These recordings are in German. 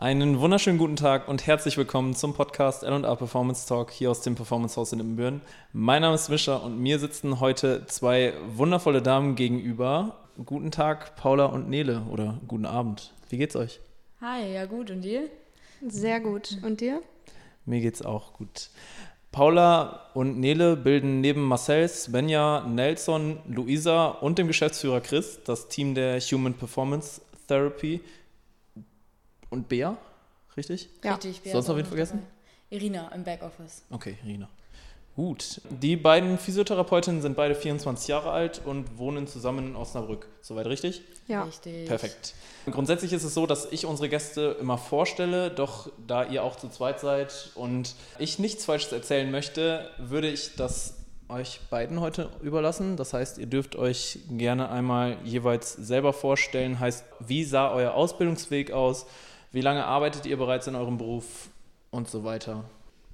Einen wunderschönen guten Tag und herzlich willkommen zum Podcast L&A Performance Talk hier aus dem Performance Haus in Ibbenbüren. Mein Name ist Mischa und mir sitzen heute zwei wundervolle Damen gegenüber. Guten Tag, Paula und Nele oder guten Abend. Wie geht's euch? Hi, ja gut und dir? Sehr gut. Und dir? Mir geht's auch gut. Paula und Nele bilden neben Marcel, Svenja, Nelson, Luisa und dem Geschäftsführer Chris das Team der Human Performance Therapy und Bea, richtig? Ja. Richtig, Bea Sonst noch wen vergessen? Dabei. Irina im Backoffice. Okay, Irina. Gut. Die beiden Physiotherapeutinnen sind beide 24 Jahre alt und wohnen zusammen in Osnabrück. Soweit richtig? Ja. Richtig. Perfekt. Grundsätzlich ist es so, dass ich unsere Gäste immer vorstelle, doch da ihr auch zu zweit seid und ich nichts Falsches erzählen möchte, würde ich das euch beiden heute überlassen. Das heißt, ihr dürft euch gerne einmal jeweils selber vorstellen. Heißt, wie sah euer Ausbildungsweg aus? Wie lange arbeitet ihr bereits in eurem Beruf und so weiter?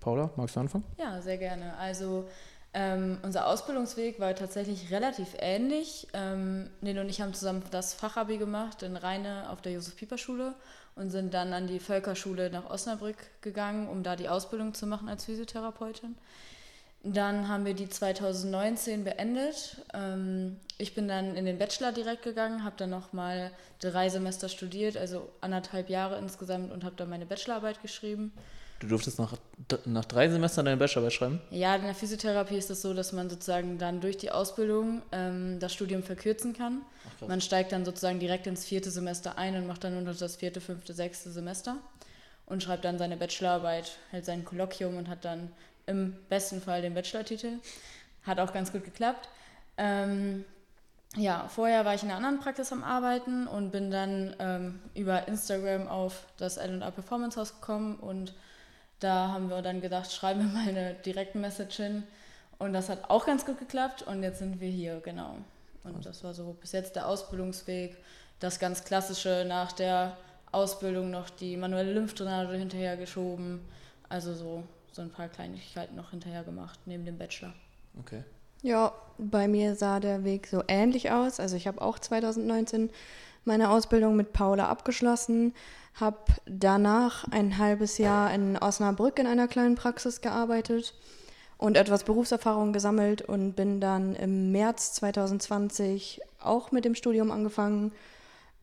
Paula, magst du anfangen? Ja, sehr gerne. Also ähm, unser Ausbildungsweg war tatsächlich relativ ähnlich. Ähm, Nele und ich haben zusammen das Fachabi gemacht in Rheine auf der Josef-Pieper-Schule und sind dann an die Völkerschule nach Osnabrück gegangen, um da die Ausbildung zu machen als Physiotherapeutin. Dann haben wir die 2019 beendet. Ähm, ich bin dann in den Bachelor direkt gegangen, habe dann nochmal drei Semester studiert, also anderthalb Jahre insgesamt und habe dann meine Bachelorarbeit geschrieben. Du durftest nach, nach drei Semestern deine Bachelorarbeit schreiben? Ja, in der Physiotherapie ist es so, dass man sozusagen dann durch die Ausbildung ähm, das Studium verkürzen kann. Ach, man steigt dann sozusagen direkt ins vierte Semester ein und macht dann nur das vierte, fünfte, sechste Semester und schreibt dann seine Bachelorarbeit, hält sein Kolloquium und hat dann im besten Fall den Bachelor-Titel. Hat auch ganz gut geklappt. Ähm, ja, vorher war ich in einer anderen Praxis am Arbeiten und bin dann ähm, über Instagram auf das L&A Performance Haus gekommen und da haben wir dann gedacht, schreiben wir mal eine Direktmessage hin. Und das hat auch ganz gut geklappt und jetzt sind wir hier, genau. Und das war so bis jetzt der Ausbildungsweg. Das ganz klassische nach der Ausbildung noch die manuelle Lymphdrainage hinterher geschoben. Also so, so ein paar Kleinigkeiten noch hinterher gemacht, neben dem Bachelor. Okay. Ja, bei mir sah der Weg so ähnlich aus. Also ich habe auch 2019 meine Ausbildung mit Paula abgeschlossen, habe danach ein halbes Jahr in Osnabrück in einer kleinen Praxis gearbeitet und etwas Berufserfahrung gesammelt und bin dann im März 2020 auch mit dem Studium angefangen.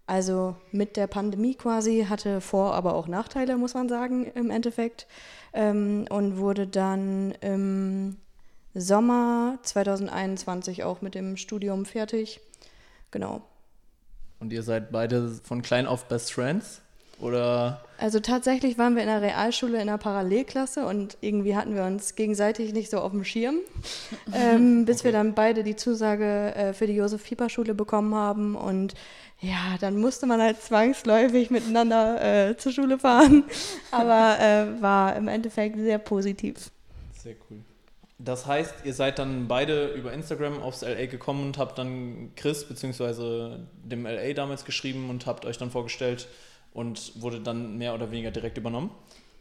Also mit der Pandemie quasi, hatte Vor-, aber auch Nachteile, muss man sagen, im Endeffekt. Ähm, und wurde dann im Sommer 2021 auch mit dem Studium fertig. Genau. Und ihr seid beide von klein auf Best Friends? Oder? Also tatsächlich waren wir in der Realschule in einer Parallelklasse und irgendwie hatten wir uns gegenseitig nicht so auf dem Schirm, ähm, bis okay. wir dann beide die Zusage äh, für die Josef-Pieper-Schule bekommen haben und ja, dann musste man halt zwangsläufig miteinander äh, zur Schule fahren, aber äh, war im Endeffekt sehr positiv. Sehr cool. Das heißt, ihr seid dann beide über Instagram aufs LA gekommen und habt dann Chris bzw. dem LA damals geschrieben und habt euch dann vorgestellt und wurde dann mehr oder weniger direkt übernommen?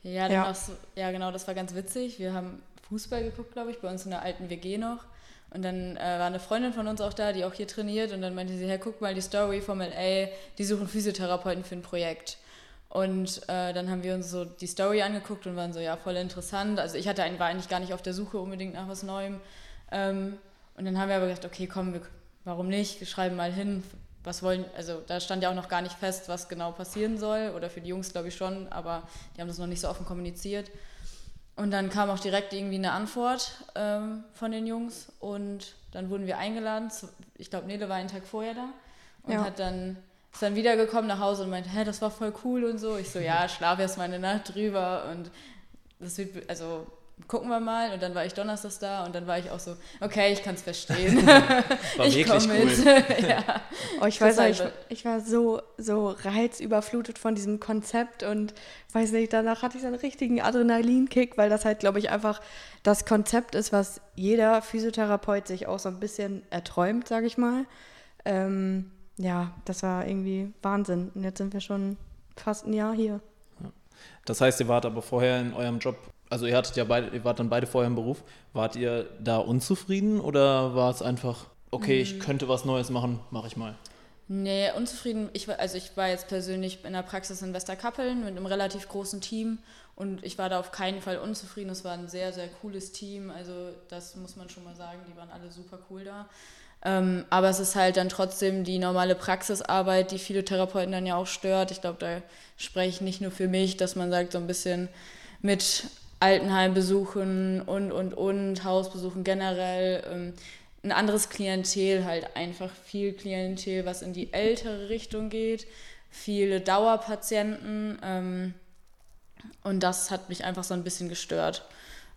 Ja, ja. ja genau, das war ganz witzig. Wir haben Fußball geguckt, glaube ich, bei uns in der alten WG noch. Und dann äh, war eine Freundin von uns auch da, die auch hier trainiert. Und dann meinte sie, hey, guck mal die Story vom LA, die suchen Physiotherapeuten für ein Projekt. Und äh, dann haben wir uns so die Story angeguckt und waren so, ja, voll interessant. Also ich hatte, war eigentlich gar nicht auf der Suche unbedingt nach was Neuem. Ähm, und dann haben wir aber gedacht, okay, komm, wir, warum nicht? Wir schreiben mal hin, was wollen, also da stand ja auch noch gar nicht fest, was genau passieren soll. Oder für die Jungs glaube ich schon, aber die haben das noch nicht so offen kommuniziert. Und dann kam auch direkt irgendwie eine Antwort ähm, von den Jungs und dann wurden wir eingeladen. Ich glaube, Nele war einen Tag vorher da und ja. hat dann ist dann wiedergekommen nach Hause und meinte, hä, das war voll cool und so. Ich so, ja, schlaf erst mal eine Nacht drüber und das wird, also gucken wir mal. Und dann war ich donnerstags da und dann war ich auch so, okay, ich kann es verstehen. War ich wirklich cool. ja. Oh, ich weiß ich, ich, war so, so reizüberflutet von diesem Konzept und weiß nicht, danach hatte ich so einen richtigen Adrenalinkick, weil das halt, glaube ich, einfach das Konzept ist, was jeder Physiotherapeut sich auch so ein bisschen erträumt, sage ich mal. Ähm, ja, das war irgendwie Wahnsinn. Und jetzt sind wir schon fast ein Jahr hier. Das heißt, ihr wart aber vorher in eurem Job, also ihr hattet ja beide, ihr wart dann beide vorher im Beruf. Wart ihr da unzufrieden oder war es einfach, okay, ich hm. könnte was Neues machen, mache ich mal? Nee, unzufrieden. Ich also ich war jetzt persönlich in der Praxis in Westerkappeln mit einem relativ großen Team und ich war da auf keinen Fall unzufrieden. Es war ein sehr, sehr cooles Team. Also das muss man schon mal sagen. Die waren alle super cool da. Ähm, aber es ist halt dann trotzdem die normale Praxisarbeit, die viele Therapeuten dann ja auch stört. Ich glaube, da spreche ich nicht nur für mich, dass man sagt, so ein bisschen mit Altenheimbesuchen und, und, und, Hausbesuchen generell. Ähm, ein anderes Klientel, halt einfach viel Klientel, was in die ältere Richtung geht, viele Dauerpatienten. Ähm, und das hat mich einfach so ein bisschen gestört.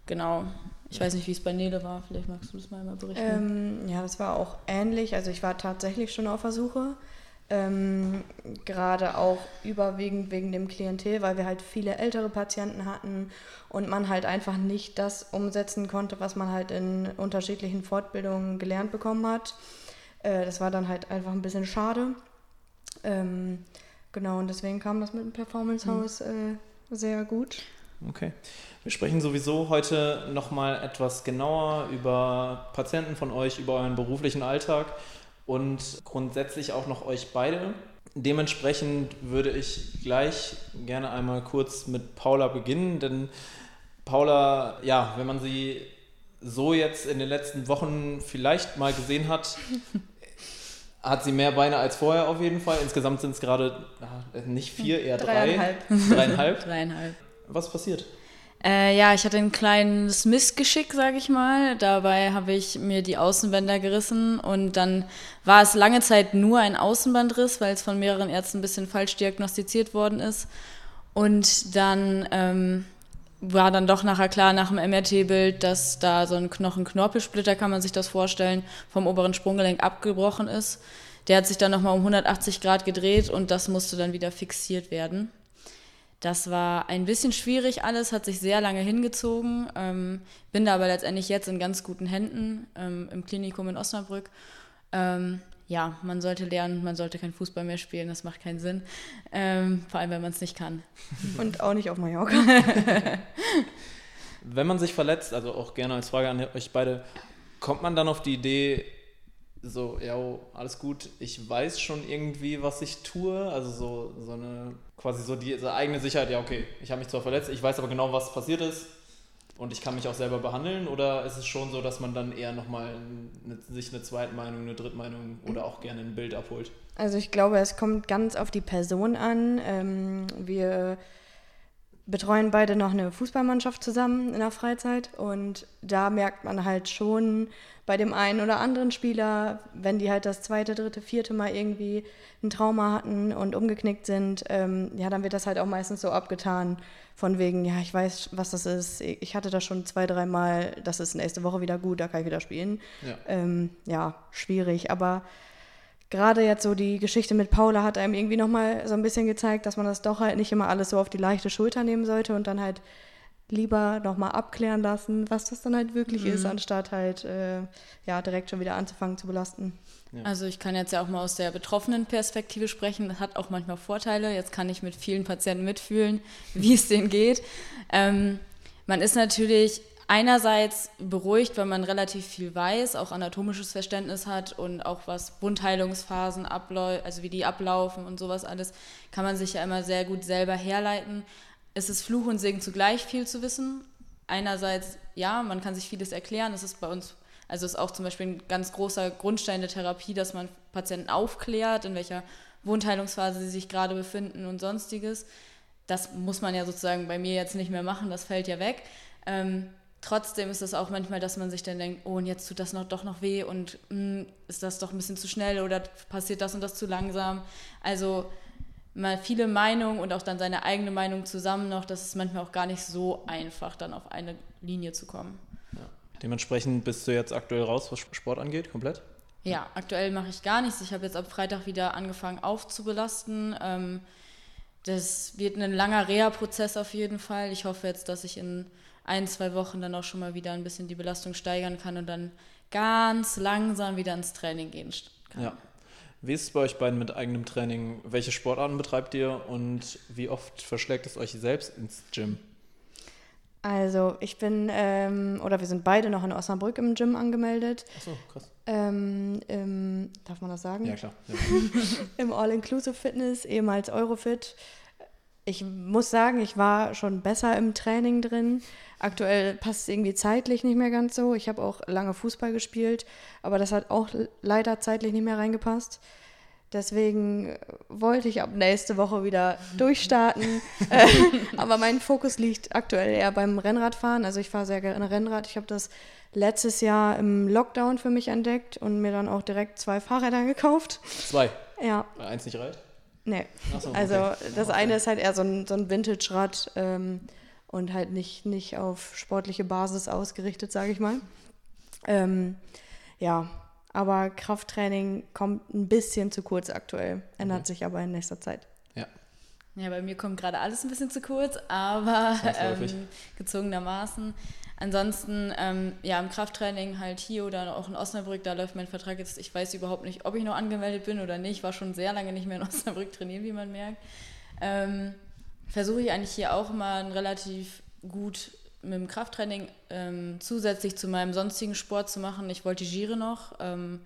Genau. Ich weiß nicht, wie es bei Nele war. Vielleicht magst du das mal mal berichten. Ähm, ja, das war auch ähnlich. Also ich war tatsächlich schon auf der Suche. Ähm, gerade auch überwiegend wegen dem Klientel, weil wir halt viele ältere Patienten hatten und man halt einfach nicht das umsetzen konnte, was man halt in unterschiedlichen Fortbildungen gelernt bekommen hat. Äh, das war dann halt einfach ein bisschen schade. Ähm, genau, und deswegen kam das mit dem Performance House mhm. äh, sehr gut. Okay. Wir sprechen sowieso heute nochmal etwas genauer über Patienten von euch, über euren beruflichen Alltag und grundsätzlich auch noch euch beide. Dementsprechend würde ich gleich gerne einmal kurz mit Paula beginnen, denn Paula, ja, wenn man sie so jetzt in den letzten Wochen vielleicht mal gesehen hat, hat sie mehr Beine als vorher auf jeden Fall. Insgesamt sind es gerade nicht vier, eher drei. Dreieinhalb. Dreieinhalb. Dreieinhalb. Was passiert? Äh, ja, ich hatte ein kleines Missgeschick, sage ich mal. Dabei habe ich mir die Außenbänder gerissen und dann war es lange Zeit nur ein Außenbandriss, weil es von mehreren Ärzten ein bisschen falsch diagnostiziert worden ist. Und dann ähm, war dann doch nachher klar nach dem MRT-Bild, dass da so ein Knochen-Knorpelsplitter, kann man sich das vorstellen, vom oberen Sprunggelenk abgebrochen ist. Der hat sich dann nochmal um 180 Grad gedreht und das musste dann wieder fixiert werden. Das war ein bisschen schwierig alles, hat sich sehr lange hingezogen, ähm, bin da aber letztendlich jetzt in ganz guten Händen ähm, im Klinikum in Osnabrück. Ähm, ja, man sollte lernen, man sollte kein Fußball mehr spielen, das macht keinen Sinn. Ähm, vor allem, wenn man es nicht kann. Und auch nicht auf Mallorca. wenn man sich verletzt, also auch gerne als Frage an euch beide, kommt man dann auf die Idee, so, ja, alles gut, ich weiß schon irgendwie, was ich tue. Also so, so eine, quasi so die so eigene Sicherheit, ja, okay, ich habe mich zwar verletzt, ich weiß aber genau, was passiert ist und ich kann mich auch selber behandeln. Oder ist es schon so, dass man dann eher nochmal sich eine Zweitmeinung, eine Drittmeinung oder auch gerne ein Bild abholt? Also ich glaube, es kommt ganz auf die Person an. Ähm, wir betreuen beide noch eine Fußballmannschaft zusammen in der Freizeit. Und da merkt man halt schon bei dem einen oder anderen Spieler, wenn die halt das zweite, dritte, vierte Mal irgendwie ein Trauma hatten und umgeknickt sind, ähm, ja, dann wird das halt auch meistens so abgetan von wegen, ja, ich weiß, was das ist, ich hatte das schon zwei, dreimal, das ist nächste Woche wieder gut, da kann ich wieder spielen. Ja, ähm, ja schwierig, aber gerade jetzt so die Geschichte mit Paula hat einem irgendwie nochmal so ein bisschen gezeigt, dass man das doch halt nicht immer alles so auf die leichte Schulter nehmen sollte und dann halt lieber nochmal abklären lassen, was das dann halt wirklich mhm. ist, anstatt halt äh, ja, direkt schon wieder anzufangen zu belasten. Ja. Also ich kann jetzt ja auch mal aus der betroffenen Perspektive sprechen. Das hat auch manchmal Vorteile. Jetzt kann ich mit vielen Patienten mitfühlen, wie es denen geht. Ähm, man ist natürlich einerseits beruhigt, weil man relativ viel weiß, auch anatomisches Verständnis hat und auch was Wundheilungsphasen abläuft, also wie die ablaufen und sowas alles, kann man sich ja immer sehr gut selber herleiten. Es ist Fluch und Segen zugleich viel zu wissen. Einerseits, ja, man kann sich vieles erklären. Es ist bei uns, also ist auch zum Beispiel ein ganz großer Grundstein der Therapie, dass man Patienten aufklärt, in welcher Wundheilungsphase sie sich gerade befinden und sonstiges. Das muss man ja sozusagen bei mir jetzt nicht mehr machen, das fällt ja weg. Ähm, Trotzdem ist es auch manchmal, dass man sich dann denkt, oh, und jetzt tut das noch, doch noch weh und mh, hm, ist das doch ein bisschen zu schnell oder passiert das und das zu langsam. Also mal viele Meinungen und auch dann seine eigene Meinung zusammen noch, das ist manchmal auch gar nicht so einfach, dann auf eine Linie zu kommen. Ja. Dementsprechend bist du jetzt aktuell raus, was Sport angeht, komplett? Ja, aktuell mache ich gar nichts. Ich habe jetzt ab Freitag wieder angefangen aufzubelasten. Ähm, das wird ein langer Reha-Prozess auf jeden Fall. Ich hoffe jetzt, dass ich in ein, zwei Wochen dann auch schon mal wieder ein bisschen die Belastung steigern kann und dann ganz langsam wieder ins Training gehen kann. Ja. Wie ist es bei euch beiden mit eigenem Training? Welche Sportarten betreibt ihr und wie oft verschlägt es euch selbst ins Gym? Also ich bin, ähm, oder wir sind beide noch in Osnabrück im Gym angemeldet. Achso, krass. Ähm, im, darf man das sagen? Ja, klar. Ja. Im All-Inclusive Fitness, ehemals Eurofit. Ich muss sagen, ich war schon besser im Training drin. Aktuell passt es irgendwie zeitlich nicht mehr ganz so. Ich habe auch lange Fußball gespielt, aber das hat auch leider zeitlich nicht mehr reingepasst. Deswegen wollte ich ab nächste Woche wieder durchstarten. Äh, aber mein Fokus liegt aktuell eher beim Rennradfahren. Also ich fahre sehr gerne Rennrad. Ich habe das letztes Jahr im Lockdown für mich entdeckt und mir dann auch direkt zwei Fahrräder gekauft. Zwei. Ja, eins nicht reicht? nee. So, Also okay. das Okay. eine ist halt eher so ein, so ein Vintage-Rad ähm, und halt nicht, nicht auf sportliche Basis ausgerichtet, sage ich mal. Ähm, ja, aber Krafttraining kommt ein bisschen zu kurz aktuell, ändert Okay. sich aber in nächster Zeit. Ja. Ja, bei mir kommt gerade alles ein bisschen zu kurz, aber ähm, gezwungenermaßen. Ansonsten, ähm, ja, im Krafttraining halt hier oder auch in Osnabrück, da läuft mein Vertrag jetzt. Ich weiß überhaupt nicht, ob ich noch angemeldet bin oder nicht. War schon sehr lange nicht mehr in Osnabrück trainieren, wie man merkt. Ähm, Versuche ich eigentlich hier auch immer relativ gut mit dem Krafttraining ähm, zusätzlich zu meinem sonstigen Sport zu machen. Ich voltigiere noch. Ähm,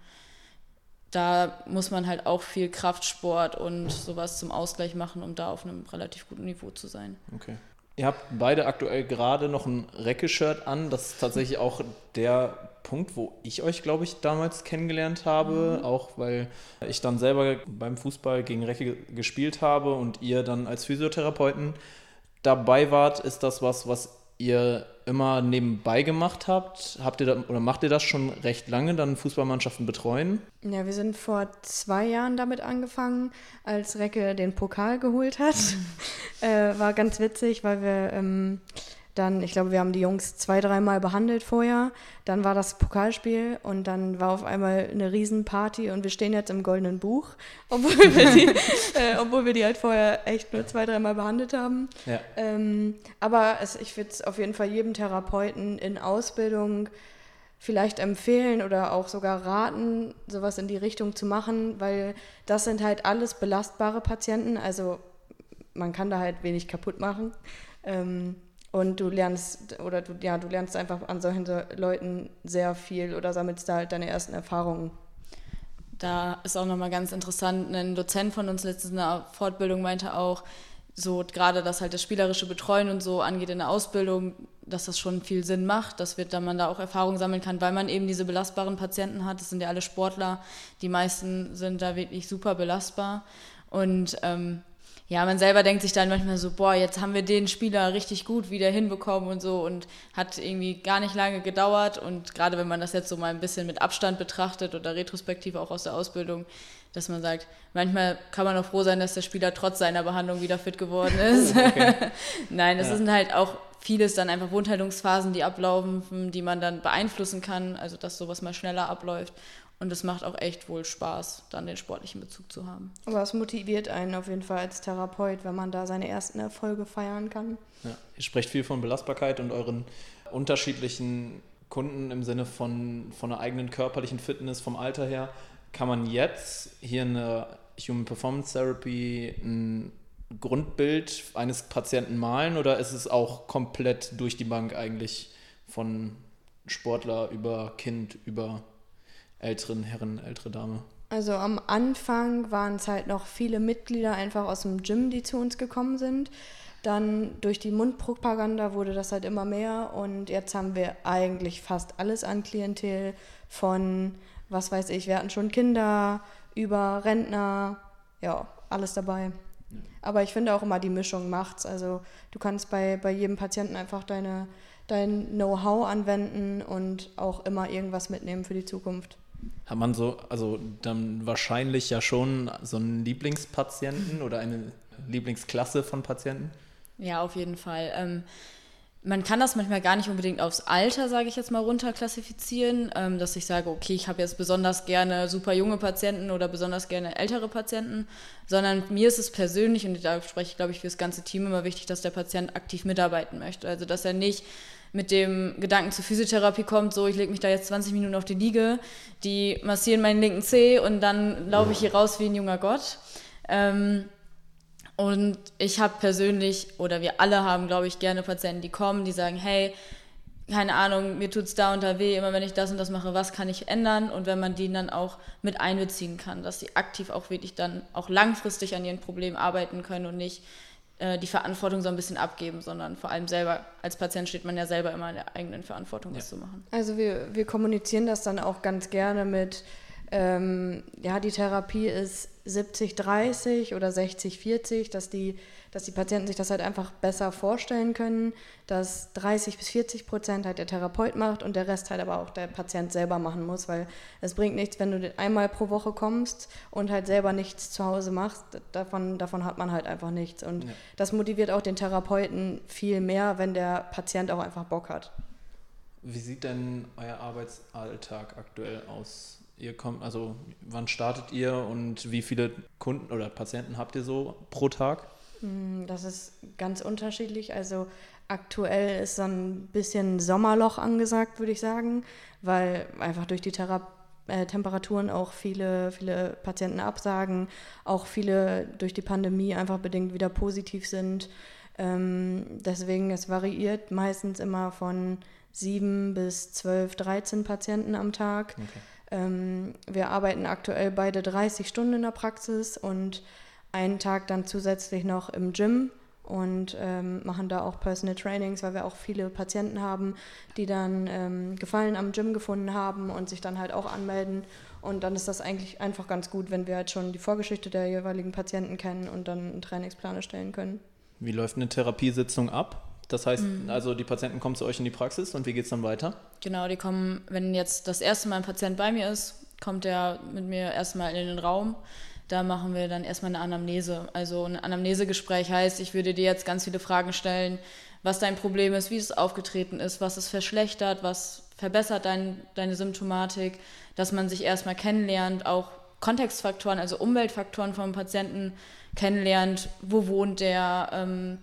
da muss man halt auch viel Kraftsport und sowas zum Ausgleich machen, um da auf einem relativ guten Niveau zu sein. Okay. Ihr habt beide aktuell gerade noch ein Recke-Shirt an. Das ist tatsächlich auch der Punkt, wo ich euch, glaube ich, damals kennengelernt habe. Auch weil ich dann selber beim Fußball gegen Recke gespielt habe und ihr dann als Physiotherapeuten dabei wart. Ist das was, was ihr immer nebenbei gemacht habt? Habt ihr da, oder macht ihr das schon recht lange, dann Fußballmannschaften betreuen? Ja, wir sind vor zwei Jahren damit angefangen, als Recke den Pokal geholt hat. äh, war ganz witzig, weil wir ähm, dann, ich glaube, wir haben die Jungs zwei, dreimal behandelt vorher. Dann war das Pokalspiel und dann war auf einmal eine Riesenparty und wir stehen jetzt im Goldenen Buch, obwohl wir die, äh, obwohl wir die halt vorher echt nur zwei, dreimal behandelt haben. Ja. Ähm, aber es, ich würde es auf jeden Fall jedem Therapeuten in Ausbildung vielleicht empfehlen oder auch sogar raten, sowas in die Richtung zu machen, weil das sind halt alles belastbare Patienten. Also man kann da halt wenig kaputt machen. Ähm, und du lernst oder du, ja, du lernst einfach an solchen so Leuten sehr viel oder sammelst da halt deine ersten Erfahrungen. Da ist auch nochmal ganz interessant, ein Dozent von uns letztens in der Fortbildung meinte auch, so gerade das halt das spielerische Betreuen und so angeht in der Ausbildung, dass das schon viel Sinn macht, dass, wir, da man da auch Erfahrung sammeln kann, weil man eben diese belastbaren Patienten hat. Das sind ja alle Sportler, die meisten sind da wirklich super belastbar. Und ähm, ja, man selber denkt sich dann manchmal so, boah, jetzt haben wir den Spieler richtig gut wieder hinbekommen und so und hat irgendwie gar nicht lange gedauert. Und gerade wenn man das jetzt so mal ein bisschen mit Abstand betrachtet oder retrospektiv auch aus der Ausbildung, dass man sagt, manchmal kann man auch froh sein, dass der Spieler trotz seiner Behandlung wieder fit geworden ist. Nein, es Ja. sind halt auch vieles dann einfach Wundheilungsphasen, die ablaufen, die man dann beeinflussen kann, also dass sowas mal schneller abläuft. Und es macht auch echt wohl Spaß, dann den sportlichen Bezug zu haben. Aber es motiviert einen auf jeden Fall als Therapeut, wenn man da seine ersten Erfolge feiern kann. Ja, ihr sprecht viel von Belastbarkeit und euren unterschiedlichen Kunden im Sinne von, von einer eigenen körperlichen Fitness vom Alter her. Kann man jetzt hier in der Human Performance Therapy ein Grundbild eines Patienten malen oder ist es auch komplett durch die Bank eigentlich von Sportler über Kind, über älteren Herren, ältere Dame? Also am Anfang waren es halt noch viele Mitglieder einfach aus dem Gym, die zu uns gekommen sind. Dann durch die Mundpropaganda wurde das halt immer mehr und jetzt haben wir eigentlich fast alles an Klientel von, was weiß ich, wir hatten schon Kinder, über Rentner, ja, alles dabei. Aber ich finde auch immer, die Mischung macht's. Also du kannst bei, bei jedem Patienten einfach deine, dein Know-how anwenden und auch immer irgendwas mitnehmen für die Zukunft. Hat man so, also dann wahrscheinlich ja schon so einen Lieblingspatienten oder eine Lieblingsklasse von Patienten? Ja, auf jeden Fall. Ähm, man kann das manchmal gar nicht unbedingt aufs Alter, sage ich jetzt mal, runterklassifizieren, ähm, dass ich sage, okay, ich habe jetzt besonders gerne super junge Patienten oder besonders gerne ältere Patienten, sondern mir ist es persönlich, und da spreche ich, glaube ich, für das ganze Team immer wichtig, dass der Patient aktiv mitarbeiten möchte. Also, dass er nicht mit dem Gedanken zur Physiotherapie kommt, so ich lege mich da jetzt 20 Minuten auf die Liege, die massieren meinen linken Zeh und dann laufe ich hier raus wie ein junger Gott. Ähm, Und ich habe persönlich, oder wir alle haben, glaube ich, gerne Patienten, die kommen, die sagen, hey, keine Ahnung, mir tut es da und da weh, immer wenn ich das und das mache, was kann ich ändern? Und wenn man die dann auch mit einbeziehen kann, dass sie aktiv auch wirklich dann auch langfristig an ihren Problemen arbeiten können und nicht die Verantwortung so ein bisschen abgeben, sondern vor allem selber, als Patient steht man ja selber immer in der eigenen Verantwortung, das zu machen. Also wir, wir kommunizieren das dann auch ganz gerne mit, ähm, ja, die Therapie ist 70-30 oder 60-40, dass die, dass die Patienten sich das halt einfach besser vorstellen können, dass 30 bis 40 Prozent halt der Therapeut macht und der Rest halt aber auch der Patient selber machen muss, weil es bringt nichts, wenn du einmal pro Woche kommst und halt selber nichts zu Hause machst, davon, davon hat man halt einfach nichts. Und ja. das motiviert auch den Therapeuten viel mehr, wenn der Patient auch einfach Bock hat. Wie sieht denn euer Arbeitsalltag aktuell aus? Ihr kommt, also wann startet ihr und wie viele Kunden oder Patienten habt ihr so pro Tag? Hm, das ist ganz unterschiedlich. Also aktuell ist so ein bisschen Sommerloch angesagt, würde ich sagen, weil einfach durch die Thera äh, Temperaturen auch viele, viele Patienten absagen, auch viele durch die Pandemie einfach bedingt wieder positiv sind. Ähm, deswegen, es variiert meistens immer von sieben bis zwölf, dreizehn Patienten am Tag. Okay. Ähm, wir arbeiten aktuell beide 30 Stunden in der Praxis und einen Tag dann zusätzlich noch im Gym und ähm, machen da auch Personal Trainings, weil wir auch viele Patienten haben, die dann ähm, Gefallen am Gym gefunden haben und sich dann halt auch anmelden. Und dann ist das eigentlich einfach ganz gut, wenn wir halt schon die Vorgeschichte der jeweiligen Patienten kennen und dann einen Trainingsplan erstellen können. Wie läuft eine Therapiesitzung ab? Das heißt, mhm. also die Patienten kommen zu euch in die Praxis und wie geht es dann weiter? Genau, die kommen, wenn jetzt das erste Mal ein Patient bei mir ist, kommt er mit mir erstmal in den Raum. Da machen wir dann erstmal eine Anamnese. Also ein Anamnesegespräch heißt, ich würde dir jetzt ganz viele Fragen stellen, was dein Problem ist, wie es aufgetreten ist, was es verschlechtert, was verbessert dein, deine Symptomatik, dass man sich erstmal kennenlernt, auch Kontextfaktoren, also Umweltfaktoren vom Patienten kennenlernt, wo wohnt der, ähm,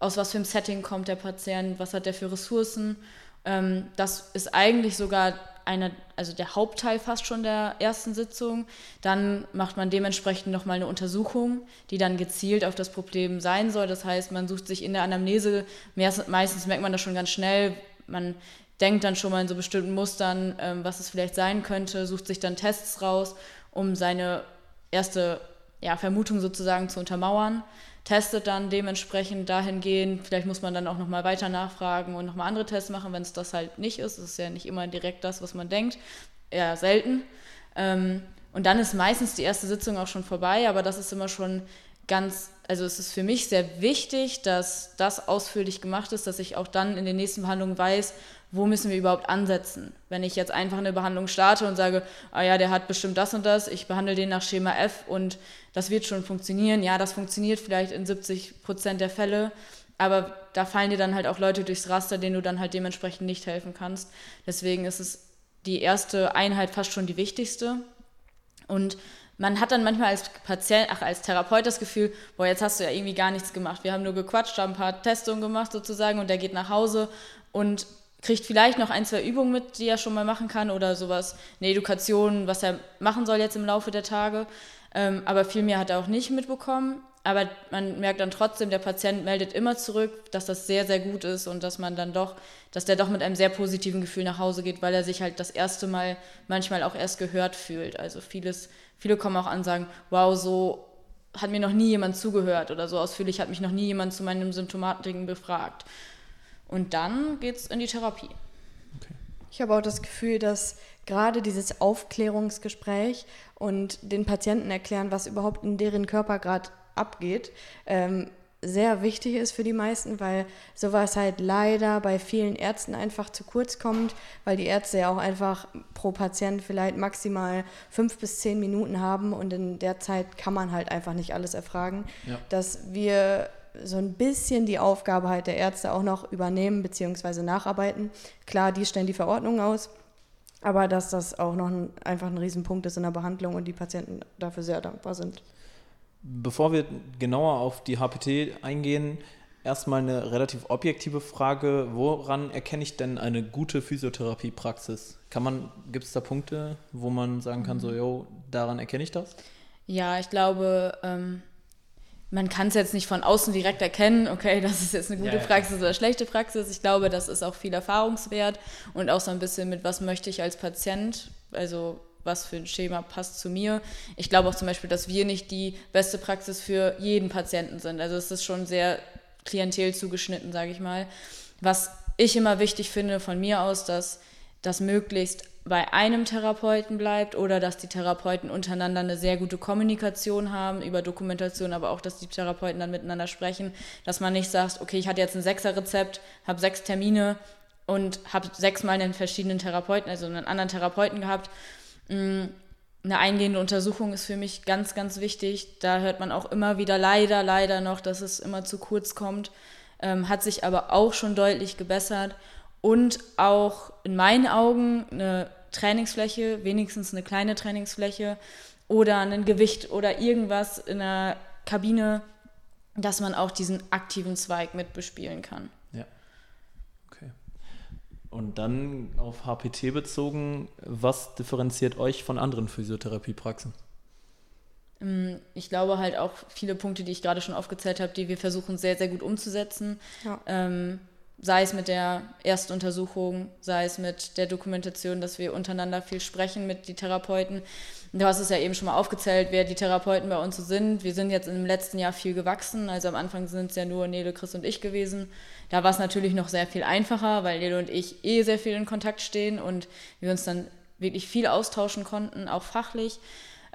aus was für einem Setting kommt der Patient, was hat der für Ressourcen. Ähm, das ist eigentlich sogar eine, also der Hauptteil fast schon der ersten Sitzung. Dann macht man dementsprechend nochmal eine Untersuchung, die dann gezielt auf das Problem sein soll. Das heißt, man sucht sich in der Anamnese, meistens merkt man das schon ganz schnell, man denkt dann schon mal in so bestimmten Mustern, ähm, was es vielleicht sein könnte, sucht sich dann Tests raus, um seine erste ja, Vermutung sozusagen zu untermauern testet dann dementsprechend dahingehend. Vielleicht muss man dann auch nochmal weiter nachfragen und nochmal andere Tests machen, wenn es das halt nicht ist. Das ist ja nicht immer direkt das, was man denkt. Eher selten. Ähm, und dann ist meistens die erste Sitzung auch schon vorbei, aber das ist immer schon ganz, also es ist für mich sehr wichtig, dass das ausführlich gemacht ist, dass ich auch dann in den nächsten Behandlungen weiß, wo müssen wir überhaupt ansetzen? Wenn ich jetzt einfach eine Behandlung starte und sage, ah ja, der hat bestimmt das und das, ich behandle den nach Schema F und das wird schon funktionieren. Ja, das funktioniert vielleicht in 70 Prozent der Fälle, aber da fallen dir dann halt auch Leute durchs Raster, denen du dann halt dementsprechend nicht helfen kannst. Deswegen ist es die erste Einheit fast schon die wichtigste. Und man hat dann manchmal als Patient, ach, als Therapeut das Gefühl, boah, jetzt hast du ja irgendwie gar nichts gemacht. Wir haben nur gequatscht, haben ein paar Testungen gemacht sozusagen und der geht nach Hause und kriegt vielleicht noch ein, zwei Übungen mit, die er schon mal machen kann oder sowas, eine Education, was er machen soll jetzt im Laufe der Tage. Ähm, aber viel mehr hat er auch nicht mitbekommen. Aber man merkt dann trotzdem, der Patient meldet immer zurück, dass das sehr, sehr gut ist und dass man dann doch, dass der doch mit einem sehr positiven Gefühl nach Hause geht, weil er sich halt das erste Mal manchmal auch erst gehört fühlt. Also vieles, viele kommen auch an und sagen, wow, so hat mir noch nie jemand zugehört oder so ausführlich hat mich noch nie jemand zu meinen Symptomatiken befragt. Und dann geht es in die Therapie. Okay. Ich habe auch das Gefühl, dass gerade dieses Aufklärungsgespräch und den Patienten erklären, was überhaupt in deren Körper gerade abgeht, ähm, sehr wichtig ist für die meisten, weil sowas halt leider bei vielen Ärzten einfach zu kurz kommt, weil die Ärzte ja auch einfach pro Patient vielleicht maximal fünf bis zehn Minuten haben und in der Zeit kann man halt einfach nicht alles erfragen. Ja. Dass wir so ein bisschen die Aufgabe halt der Ärzte auch noch übernehmen bzw. nacharbeiten. Klar, die stellen die Verordnung aus, aber dass das auch noch ein, einfach ein Riesenpunkt ist in der Behandlung und die Patienten dafür sehr dankbar sind. Bevor wir genauer auf die HPT eingehen, erstmal eine relativ objektive Frage. Woran erkenne ich denn eine gute Physiotherapiepraxis? Kann man, gibt es da Punkte, wo man sagen kann, so, mhm. yo, daran erkenne ich das? Ja, ich glaube, ähm, man kann es jetzt nicht von außen direkt erkennen, okay, das ist jetzt eine gute Ja, ja. Praxis oder schlechte Praxis. Ich glaube, das ist auch viel Erfahrungswert und auch so ein bisschen mit, was möchte ich als Patient, also was für ein Schema passt zu mir. Ich glaube auch zum Beispiel, dass wir nicht die beste Praxis für jeden Patienten sind. Also es ist schon sehr klientel zugeschnitten, sage ich mal. Was ich immer wichtig finde von mir aus, dass das möglichst bei einem Therapeuten bleibt oder dass die Therapeuten untereinander eine sehr gute Kommunikation haben über Dokumentation, aber auch, dass die Therapeuten dann miteinander sprechen, dass man nicht sagt, okay, ich hatte jetzt ein Sechser-Rezept, habe sechs Termine und habe sechsmal einen verschiedenen Therapeuten, also einen anderen Therapeuten gehabt. Mm, Eine eingehende Untersuchung ist für mich ganz, ganz wichtig. Da hört man auch immer wieder leider, leider noch, dass es immer zu kurz kommt. Ähm, hat sich aber auch schon deutlich gebessert und auch in meinen Augen eine Trainingsfläche, wenigstens eine kleine Trainingsfläche oder ein Gewicht oder irgendwas in der Kabine, dass man auch diesen aktiven Zweig mit bespielen kann. Ja. Okay. Und dann auf HPT bezogen, was differenziert euch von anderen Physiotherapiepraxen? Mm, Ich glaube halt auch viele Punkte, die ich gerade schon aufgezählt habe, die wir versuchen sehr, sehr gut umzusetzen. Ja. Ähm, sei es mit der Erstuntersuchung, sei es mit der Dokumentation, dass wir untereinander viel sprechen mit den Therapeuten. Du hast es ja eben schon mal aufgezählt, wer die Therapeuten bei uns so sind. Wir sind jetzt im letzten Jahr viel gewachsen. Also am Anfang sind es ja nur Nele, Chris und ich gewesen. Da war es natürlich noch sehr viel einfacher, weil Nele und ich eh sehr viel in Kontakt stehen und wir uns dann wirklich viel austauschen konnten, auch fachlich.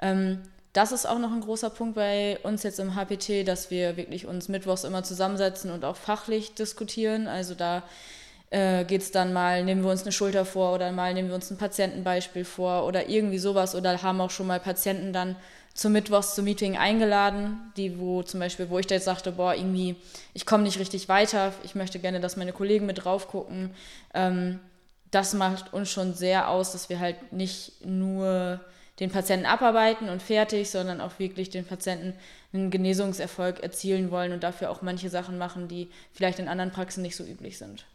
Ähm, das ist auch noch ein großer Punkt bei uns jetzt im HPT, dass wir wirklich uns mittwochs immer zusammensetzen und auch fachlich diskutieren. Also da äh, geht es dann mal, nehmen wir uns eine Schulter vor oder mal nehmen wir uns ein Patientenbeispiel vor oder irgendwie sowas oder haben auch schon mal Patienten dann zum Mittwochs zum Meeting eingeladen, die wo zum Beispiel, wo ich da jetzt sagte, boah, irgendwie, ich komme nicht richtig weiter, ich möchte gerne, dass meine Kollegen mit drauf gucken. Ähm, das macht uns schon sehr aus, dass wir halt nicht nur den Patienten abarbeiten und fertig, sondern auch wirklich den Patienten einen Genesungserfolg erzielen wollen und dafür auch manche Sachen machen, die vielleicht in anderen Praxen nicht so üblich sind.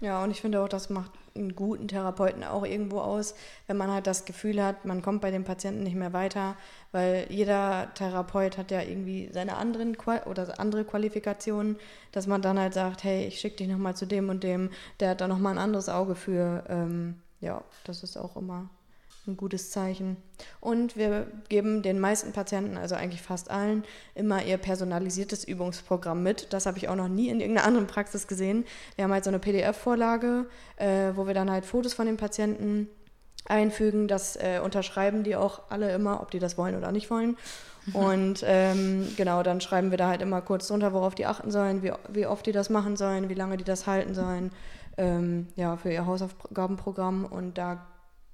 Ja, und ich finde auch, das macht einen guten Therapeuten auch irgendwo aus, wenn man halt das Gefühl hat, man kommt bei dem Patienten nicht mehr weiter, weil jeder Therapeut hat ja irgendwie seine anderen Qua oder andere Qualifikationen, dass man dann halt sagt, hey, ich schicke dich nochmal zu dem und dem, der hat da nochmal ein anderes Auge für. Ähm, ja, das ist auch immer ein gutes Zeichen. Und wir geben den meisten Patienten, also eigentlich fast allen, immer ihr personalisiertes Übungsprogramm mit. Das habe ich auch noch nie in irgendeiner anderen Praxis gesehen. Wir haben halt so eine PDF-Vorlage, äh, wo wir dann halt Fotos von den Patienten einfügen. Das äh, unterschreiben die auch alle immer, ob die das wollen oder nicht wollen. Und ähm, genau, dann schreiben wir da halt immer kurz drunter, worauf die achten sollen, wie, wie oft die das machen sollen, wie lange die das halten sollen. Ähm, ja, für ihr Hausaufgabenprogramm. Und da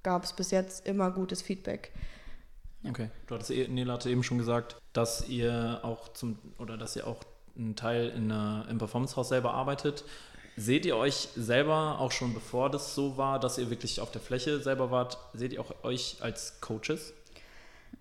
gab es bis jetzt immer gutes Feedback. Okay. Du hattest, eh- Nele hatte eben schon gesagt, dass ihr auch zum oder dass ihr auch einen Teil in einer, im Performance-Haus selber arbeitet. Seht ihr euch selber auch schon bevor das so war, dass ihr wirklich auf der Fläche selber wart, seht ihr auch euch als Coaches?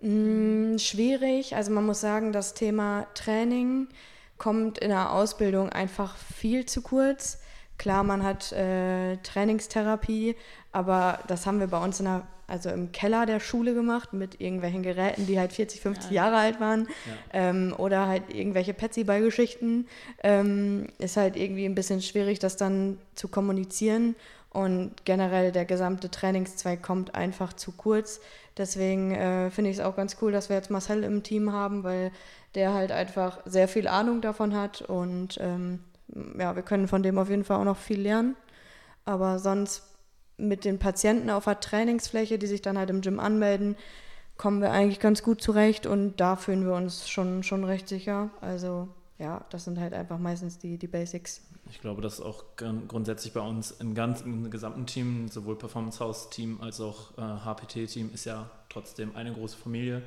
Mm, schwierig. Also man muss sagen, das Thema Training kommt in der Ausbildung einfach viel zu kurz. Klar, man hat äh, Trainingstherapie, aber das haben wir bei uns in der, also im Keller der Schule gemacht mit irgendwelchen Geräten, die halt 40, 50 Jahre alt waren. Ähm, oder halt irgendwelche Petsy-Ball-Geschichten. Ähm, ist halt irgendwie ein bisschen schwierig, das dann zu kommunizieren. Und generell der gesamte Trainingszweig kommt einfach zu kurz. Deswegen äh, finde ich es auch ganz cool, dass wir jetzt Marcel im Team haben, weil der halt einfach sehr viel Ahnung davon hat. Und ähm, ja, wir können von dem auf jeden Fall auch noch viel lernen. Aber sonst mit den Patienten auf der Trainingsfläche, die sich dann halt im Gym anmelden, kommen wir eigentlich ganz gut zurecht und da fühlen wir uns schon, schon recht sicher. Also ja, das sind halt einfach meistens die, die Basics. Ich glaube, das ist auch gr- grundsätzlich bei uns im ganzen im gesamten Team, sowohl Performance House Team als auch äh, HPT Team, ist ja trotzdem eine große Familie.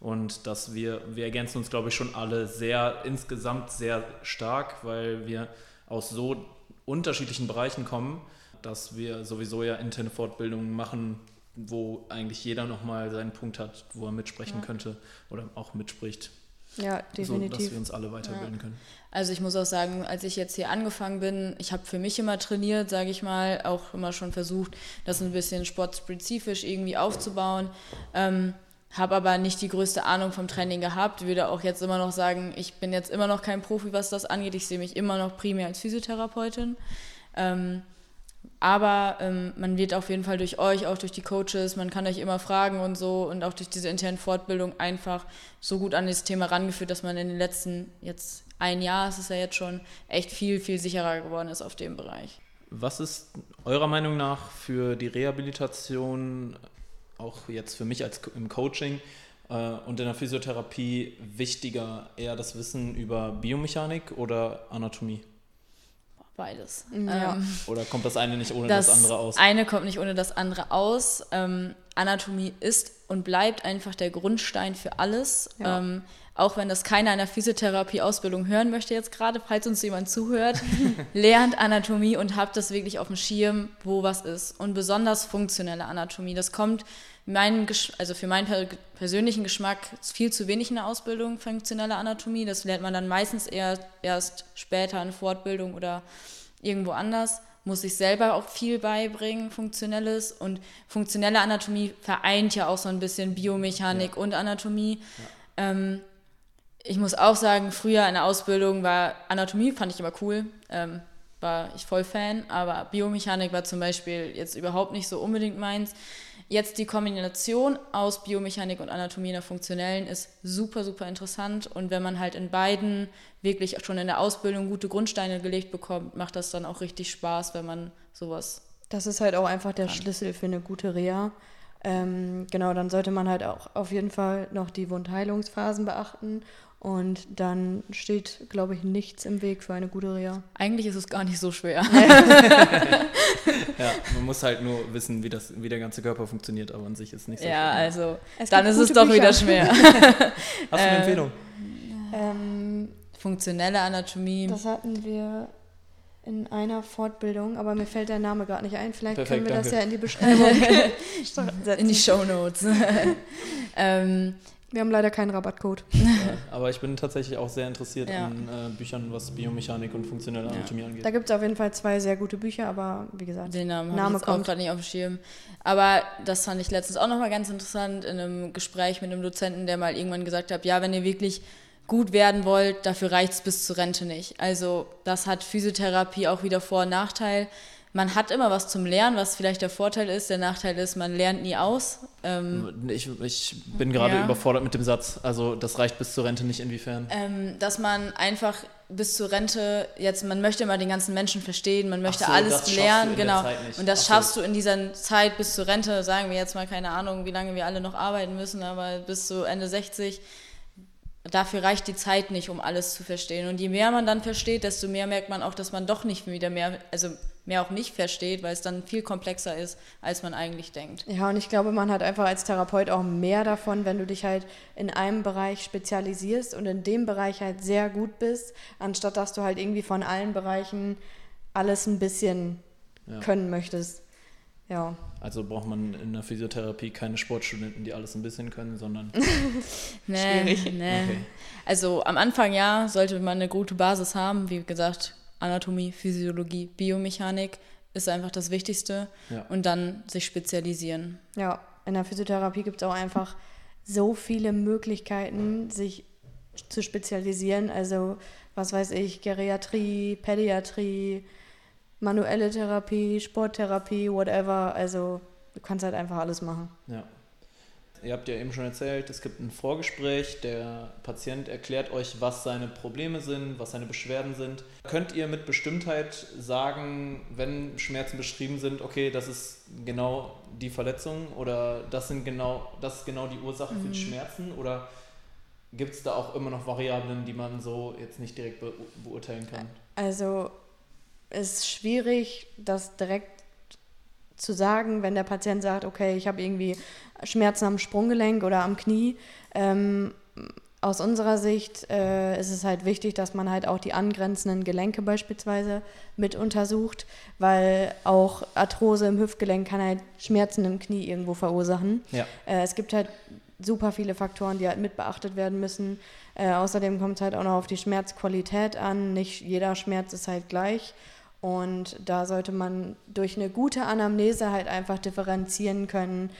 Und dass wir, wir ergänzen uns, glaube ich, schon alle sehr, insgesamt sehr stark, weil wir aus so unterschiedlichen Bereichen kommen, dass wir sowieso ja interne Fortbildungen machen, wo eigentlich jeder nochmal seinen Punkt hat, wo er mitsprechen Ja. könnte oder auch mitspricht, Ja, so dass definitiv. wir uns alle weiterbilden können. Also ich muss auch sagen, als ich jetzt hier angefangen bin, ich habe für mich immer trainiert, sage ich mal, auch immer schon versucht, das ein bisschen sportspezifisch irgendwie aufzubauen. Ähm, habe aber nicht die größte Ahnung vom Training gehabt, würde auch jetzt immer noch sagen, ich bin jetzt immer noch kein Profi, was das angeht. Ich sehe mich immer noch primär als Physiotherapeutin. Ähm, aber ähm, man wird auf jeden Fall durch euch, auch durch die Coaches, man kann euch immer fragen und so und auch durch diese internen Fortbildung einfach so gut an das Thema rangeführt, dass man in den letzten, jetzt ein Jahr ist es ja jetzt schon, echt viel, viel sicherer geworden ist auf dem Bereich. Was ist eurer Meinung nach für die Rehabilitation, auch jetzt für mich als im Coaching äh, und in der Physiotherapie wichtiger, eher das Wissen über Biomechanik oder Anatomie? Beides. Ja. Ähm, Oder kommt das eine nicht ohne das, das andere aus? eine kommt nicht ohne das andere aus. Ähm, Anatomie ist und bleibt einfach der Grundstein für alles. Ja. Ähm, auch wenn das keiner in der Physiotherapie-Ausbildung hören möchte jetzt gerade, falls uns jemand zuhört, lernt Anatomie und habt das wirklich auf dem Schirm, wo was ist. Und besonders funktionelle Anatomie. Das kommt mein, also für meinen persönlichen Geschmack viel zu wenig in der Ausbildung, funktionelle Anatomie. Das lernt man dann meistens eher erst später in Fortbildung oder irgendwo anders. Muss ich selber auch viel beibringen, funktionelles. Und funktionelle Anatomie vereint ja auch so ein bisschen Biomechanik ja. und Anatomie. Ja. Ähm, ich muss auch sagen, früher in der Ausbildung war Anatomie, fand ich immer cool. Ähm, war ich voll Fan, aber Biomechanik war zum Beispiel jetzt überhaupt nicht so unbedingt meins. Jetzt die Kombination aus Biomechanik und Anatomie in der funktionellen ist super, super interessant. Und wenn man halt in beiden wirklich schon in der Ausbildung gute Grundsteine gelegt bekommt, macht das dann auch richtig Spaß, wenn man sowas. Das ist halt auch einfach der kann. Schlüssel für eine gute Reha. Ähm, genau, dann sollte man halt auch auf jeden Fall noch die Wundheilungsphasen beachten und dann steht, glaube ich, nichts im Weg für eine gute Reha. Eigentlich ist es gar nicht so schwer. ja, man muss halt nur wissen, wie, das, wie der ganze Körper funktioniert, aber an sich ist nicht so ja, schwer. also dann ist es doch Bücher. wieder schwer. Hast du eine Empfehlung? Ähm, Funktionelle Anatomie. Das hatten wir in einer Fortbildung, aber mir fällt der Name gerade nicht ein. Vielleicht Perfekt, können wir danke. das ja in die Beschreibung setzen. In die Show Notes. ähm, wir haben leider keinen Rabattcode. Ja, aber ich bin tatsächlich auch sehr interessiert ja. an äh, Büchern, was Biomechanik und funktionelle Anatomie ja. angeht. Da gibt es auf jeden Fall zwei sehr gute Bücher, aber wie gesagt, den Namen Name ich kommt gerade nicht auf dem Schirm. Aber das fand ich letztens auch nochmal ganz interessant in einem Gespräch mit einem Dozenten, der mal irgendwann gesagt hat, ja, wenn ihr wirklich gut werden wollt, dafür reicht es bis zur Rente nicht. Also das hat Physiotherapie auch wieder Vor- und Nachteil man hat immer was zum Lernen, was vielleicht der Vorteil ist. Der Nachteil ist, man lernt nie aus. Ähm, ich, ich, bin gerade ja. überfordert mit dem Satz. Also das reicht bis zur Rente nicht inwiefern? Ähm, dass man einfach bis zur Rente jetzt, man möchte immer den ganzen Menschen verstehen, man möchte so, alles lernen, genau. Und das Ach schaffst so. du in dieser Zeit bis zur Rente, sagen wir jetzt mal keine Ahnung, wie lange wir alle noch arbeiten müssen, aber bis zu Ende 60 dafür reicht die Zeit nicht, um alles zu verstehen. Und je mehr man dann versteht, desto mehr merkt man auch, dass man doch nicht wieder mehr, also mehr auch nicht versteht, weil es dann viel komplexer ist, als man eigentlich denkt. Ja, und ich glaube, man hat einfach als Therapeut auch mehr davon, wenn du dich halt in einem Bereich spezialisierst und in dem Bereich halt sehr gut bist, anstatt dass du halt irgendwie von allen Bereichen alles ein bisschen ja. können möchtest. Ja. Also braucht man in der Physiotherapie keine Sportstudenten, die alles ein bisschen können, sondern. nee, Schwierig. nee. Okay. Also am Anfang ja, sollte man eine gute Basis haben. Wie gesagt, Anatomie, Physiologie, Biomechanik ist einfach das Wichtigste. Ja. Und dann sich spezialisieren. Ja, in der Physiotherapie gibt es auch einfach so viele Möglichkeiten, sich zu spezialisieren. Also, was weiß ich, Geriatrie, Pädiatrie, manuelle Therapie, Sporttherapie, whatever. Also du kannst halt einfach alles machen. Ja. Ihr habt ja eben schon erzählt, es gibt ein Vorgespräch, der Patient erklärt euch, was seine Probleme sind, was seine Beschwerden sind. Könnt ihr mit Bestimmtheit sagen, wenn Schmerzen beschrieben sind, okay, das ist genau die Verletzung oder das, sind genau, das ist genau die Ursache mhm. für die mhm. Schmerzen? Oder gibt es da auch immer noch Variablen, die man so jetzt nicht direkt be beurteilen kann? Also ist schwierig, das direkt zu sagen, wenn der Patient sagt, okay, ich habe irgendwie Schmerzen am Sprunggelenk oder am Knie. Ähm, aus unserer Sicht äh, ist es halt wichtig, dass man halt auch die angrenzenden Gelenke beispielsweise mit untersucht, weil auch Arthrose im Hüftgelenk kann halt Schmerzen im Knie irgendwo verursachen. Ja. Äh, es gibt halt super viele Faktoren, die halt mit beachtet werden müssen. Äh, außerdem kommt es halt auch noch auf die Schmerzqualität an. Nicht jeder Schmerz ist halt gleich. Und da sollte man durch eine gute Anamnese halt einfach differenzieren können,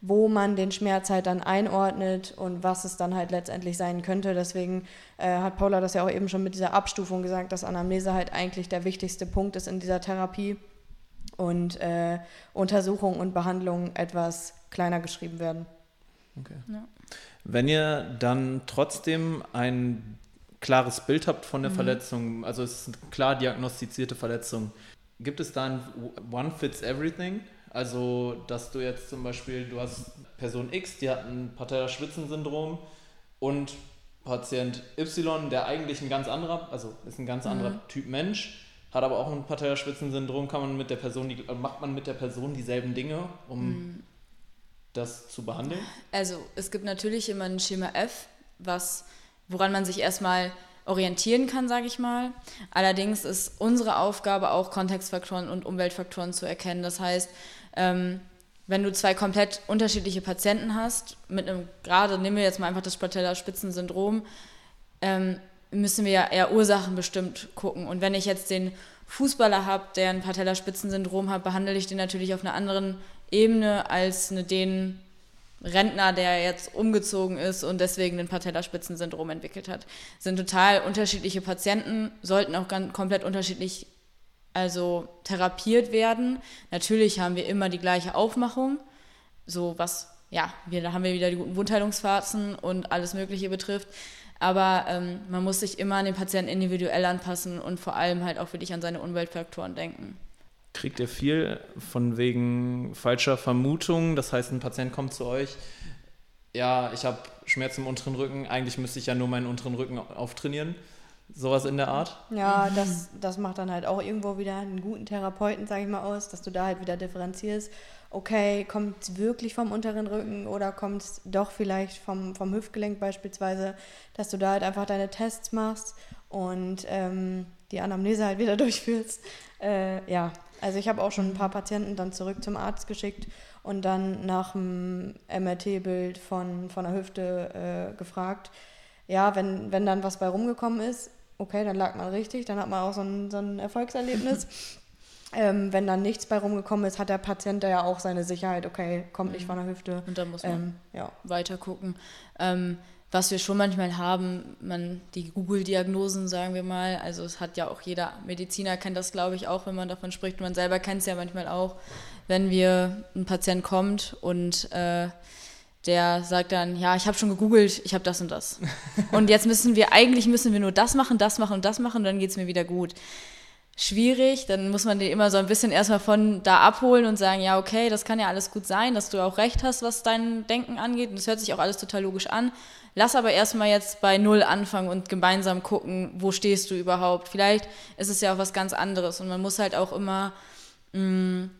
wo man den Schmerz halt dann einordnet und was es dann halt letztendlich sein könnte. Deswegen äh, hat Paula das ja auch eben schon mit dieser Abstufung gesagt, dass Anamnese halt eigentlich der wichtigste Punkt ist in dieser Therapie und äh, Untersuchung und Behandlung etwas kleiner geschrieben werden. Okay. Ja. Wenn ihr dann trotzdem ein klares Bild habt von der mhm. Verletzung, also es ist eine klar diagnostizierte Verletzung, gibt es da ein One Fits Everything? Also, dass du jetzt zum Beispiel, du hast Person X, die hat ein Patellaschwitzensyndrom und Patient Y, der eigentlich ein ganz anderer, also ist ein ganz mhm. anderer Typ Mensch, hat aber auch ein Patellaschwitzensyndrom, kann man mit der Person, die, macht man mit der Person dieselben Dinge, um mhm. das zu behandeln? Also es gibt natürlich immer ein Schema F, was, woran man sich erstmal orientieren kann, sage ich mal. Allerdings ist unsere Aufgabe auch Kontextfaktoren und Umweltfaktoren zu erkennen. Das heißt, ähm, wenn du zwei komplett unterschiedliche Patienten hast, mit einem, gerade nehmen wir jetzt mal einfach das Patellaspitzensyndrom, ähm, müssen wir ja eher ursachenbestimmt gucken. Und wenn ich jetzt den Fußballer habe, der ein Patellaspitzensyndrom hat, behandle ich den natürlich auf einer anderen Ebene als eine, den Rentner, der jetzt umgezogen ist und deswegen ein Patellaspitzensyndrom entwickelt hat. Sind total unterschiedliche Patienten, sollten auch ganz komplett unterschiedlich also therapiert werden. Natürlich haben wir immer die gleiche Aufmachung, so was, ja, wir, da haben wir wieder die guten Wundheilungsphasen und alles Mögliche betrifft. Aber ähm, man muss sich immer an den Patienten individuell anpassen und vor allem halt auch wirklich an seine Umweltfaktoren denken. Kriegt ihr viel von wegen falscher Vermutungen? Das heißt, ein Patient kommt zu euch, ja, ich habe Schmerzen im unteren Rücken, eigentlich müsste ich ja nur meinen unteren Rücken auftrainieren. Sowas in der Art? Ja, das, das macht dann halt auch irgendwo wieder einen guten Therapeuten, sage ich mal, aus, dass du da halt wieder differenzierst okay, kommt es wirklich vom unteren Rücken oder kommt es doch vielleicht vom, vom Hüftgelenk beispielsweise, dass du da halt einfach deine Tests machst und ähm, die Anamnese halt wieder durchführst. Äh, ja, also ich habe auch schon ein paar Patienten dann zurück zum Arzt geschickt und dann nach dem MRT-Bild von, von der Hüfte äh, gefragt. Ja, wenn, wenn dann was bei rumgekommen ist, okay, dann lag man richtig, dann hat man auch so ein, so ein Erfolgserlebnis. Ähm, wenn dann nichts bei rumgekommen ist, hat der Patient da ja auch seine Sicherheit, okay, kommt nicht mhm. von der Hüfte. Und dann muss man ähm, ja. weiter gucken. Ähm, was wir schon manchmal haben, man, die Google-Diagnosen, sagen wir mal, also es hat ja auch jeder Mediziner kennt das, glaube ich, auch, wenn man davon spricht. Man selber kennt es ja manchmal auch, wenn wir ein Patient kommt und äh, der sagt dann, ja, ich habe schon gegoogelt, ich habe das und das. und jetzt müssen wir, eigentlich müssen wir nur das machen, das machen und das machen und dann geht es mir wieder gut schwierig. Dann muss man den immer so ein bisschen erstmal von da abholen und sagen, ja, okay, das kann ja alles gut sein, dass du auch recht hast, was dein Denken angeht. Und das hört sich auch alles total logisch an. Lass aber erstmal jetzt bei Null anfangen und gemeinsam gucken, wo stehst du überhaupt. Vielleicht ist es ja auch was ganz anderes. Und man muss halt auch immer mh, mm,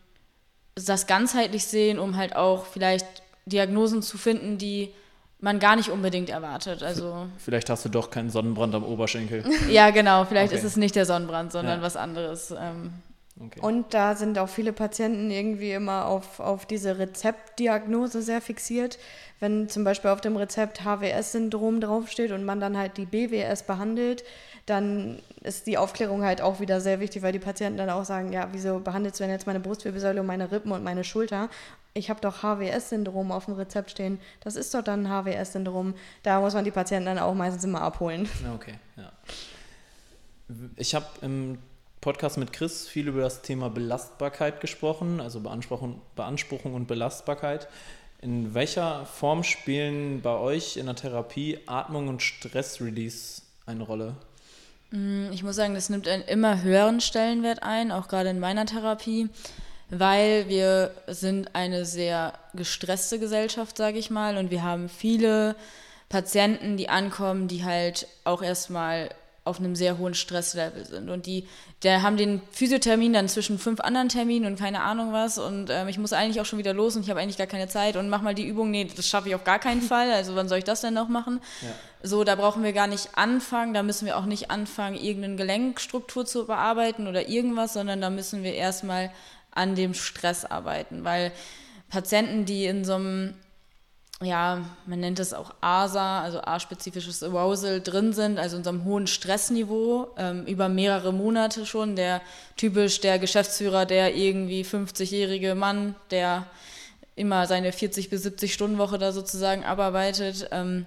das ganzheitlich sehen, um halt auch vielleicht Diagnosen zu finden, die man gar nicht unbedingt erwartet. Also vielleicht hast du doch keinen Sonnenbrand am Oberschenkel. ja, genau. Vielleicht okay. ist es nicht der Sonnenbrand, sondern ja. was anderes. Ähm. Okay. Und da sind auch viele Patienten irgendwie immer auf, auf diese Rezeptdiagnose sehr fixiert. Wenn zum Beispiel auf dem Rezept HWS-Syndrom draufsteht und man dann halt die BWS behandelt, dann ist die Aufklärung halt auch wieder sehr wichtig, weil die Patienten dann auch sagen, ja, wieso behandelst du denn jetzt meine Brustwirbelsäule und meine Rippen und meine Schulter? ich habe doch HWS-Syndrom auf dem Rezept stehen. Das ist doch dann HWS-Syndrom. Da muss man die Patienten dann auch meistens immer abholen. Okay, ja. Ich habe im Podcast mit Chris viel über das Thema Belastbarkeit gesprochen, also Beanspruchung, Beanspruchung und Belastbarkeit. In welcher Form spielen bei euch in der Therapie Atmung und Stressrelease eine Rolle? Mm, ich muss sagen, das nimmt einen immer höheren Stellenwert ein, auch gerade in meiner Therapie weil wir sind eine sehr gestresste Gesellschaft, sage ich mal, und wir haben viele Patienten, die ankommen, die halt auch erstmal auf einem sehr hohen Stresslevel sind. Und die, der haben den Physiothermin dann zwischen fünf anderen Terminen und keine Ahnung was. Und ähm, ich muss eigentlich auch schon wieder los und ich habe eigentlich gar keine Zeit. Und mach mal die Übung. Nee, das schaffe ich auf gar keinen Fall. Also wann soll ich das denn noch machen? Ja. So, da brauchen wir gar nicht anfangen. Da müssen wir auch nicht anfangen, irgendeine Gelenkstruktur zu bearbeiten oder irgendwas, sondern da müssen wir erstmal an dem Stress arbeiten, weil Patienten, die in so einem, ja, man nennt es auch ASA, also A-spezifisches Arousal drin sind, also in so einem hohen Stressniveau ähm, über mehrere Monate schon, der typisch der Geschäftsführer, der irgendwie 50-jährige Mann, der immer seine 40 bis 70 Stunden Woche da sozusagen abarbeitet. Ähm,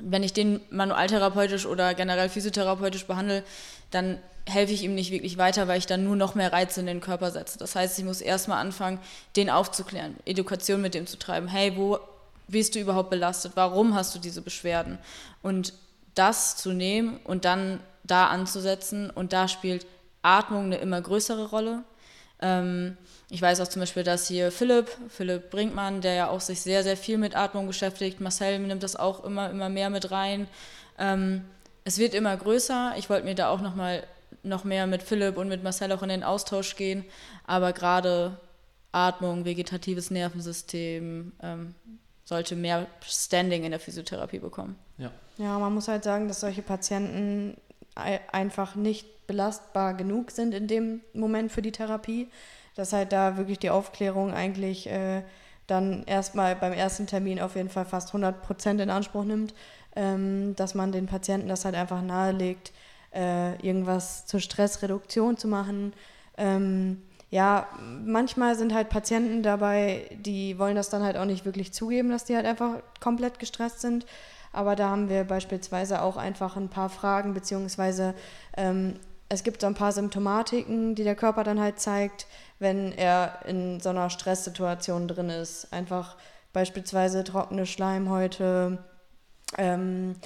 wenn ich den manualtherapeutisch oder generell physiotherapeutisch behandle, dann helfe ich ihm nicht wirklich weiter, weil ich dann nur noch mehr Reize in den Körper setze. Das heißt, ich muss erstmal anfangen, den aufzuklären, Education mit dem zu treiben. Hey, wo bist du überhaupt belastet? Warum hast du diese Beschwerden? Und das zu nehmen und dann da anzusetzen. Und da spielt Atmung eine immer größere Rolle. Ähm, ich weiß auch zum Beispiel, dass hier Philipp, Philipp Brinkmann, der ja auch sich sehr, sehr viel mit Atmung beschäftigt, Marcel nimmt das auch immer, immer mehr mit rein. Ähm, es wird immer größer. Ich wollte mir da auch nochmal noch mehr mit Philipp und mit Marcel auch in den Austausch gehen. Aber gerade Atmung, vegetatives Nervensystem ähm, sollte mehr Standing in der Physiotherapie bekommen. Ja. ja, man muss halt sagen, dass solche Patienten einfach nicht belastbar genug sind in dem Moment für die Therapie, dass halt da wirklich die Aufklärung eigentlich äh, dann erstmal beim ersten Termin auf jeden Fall fast 100 Prozent in Anspruch nimmt, ähm, dass man den Patienten das halt einfach nahelegt, äh, irgendwas zur Stressreduktion zu machen. Ähm, ja, manchmal sind halt Patienten dabei, die wollen das dann halt auch nicht wirklich zugeben, dass die halt einfach komplett gestresst sind. Aber da haben wir beispielsweise auch einfach ein paar Fragen, beziehungsweise ähm, es gibt so ein paar Symptomatiken, die der Körper dann halt zeigt, wenn er in so einer Stresssituation drin ist. Einfach beispielsweise trockene Schleimhäute, ähm,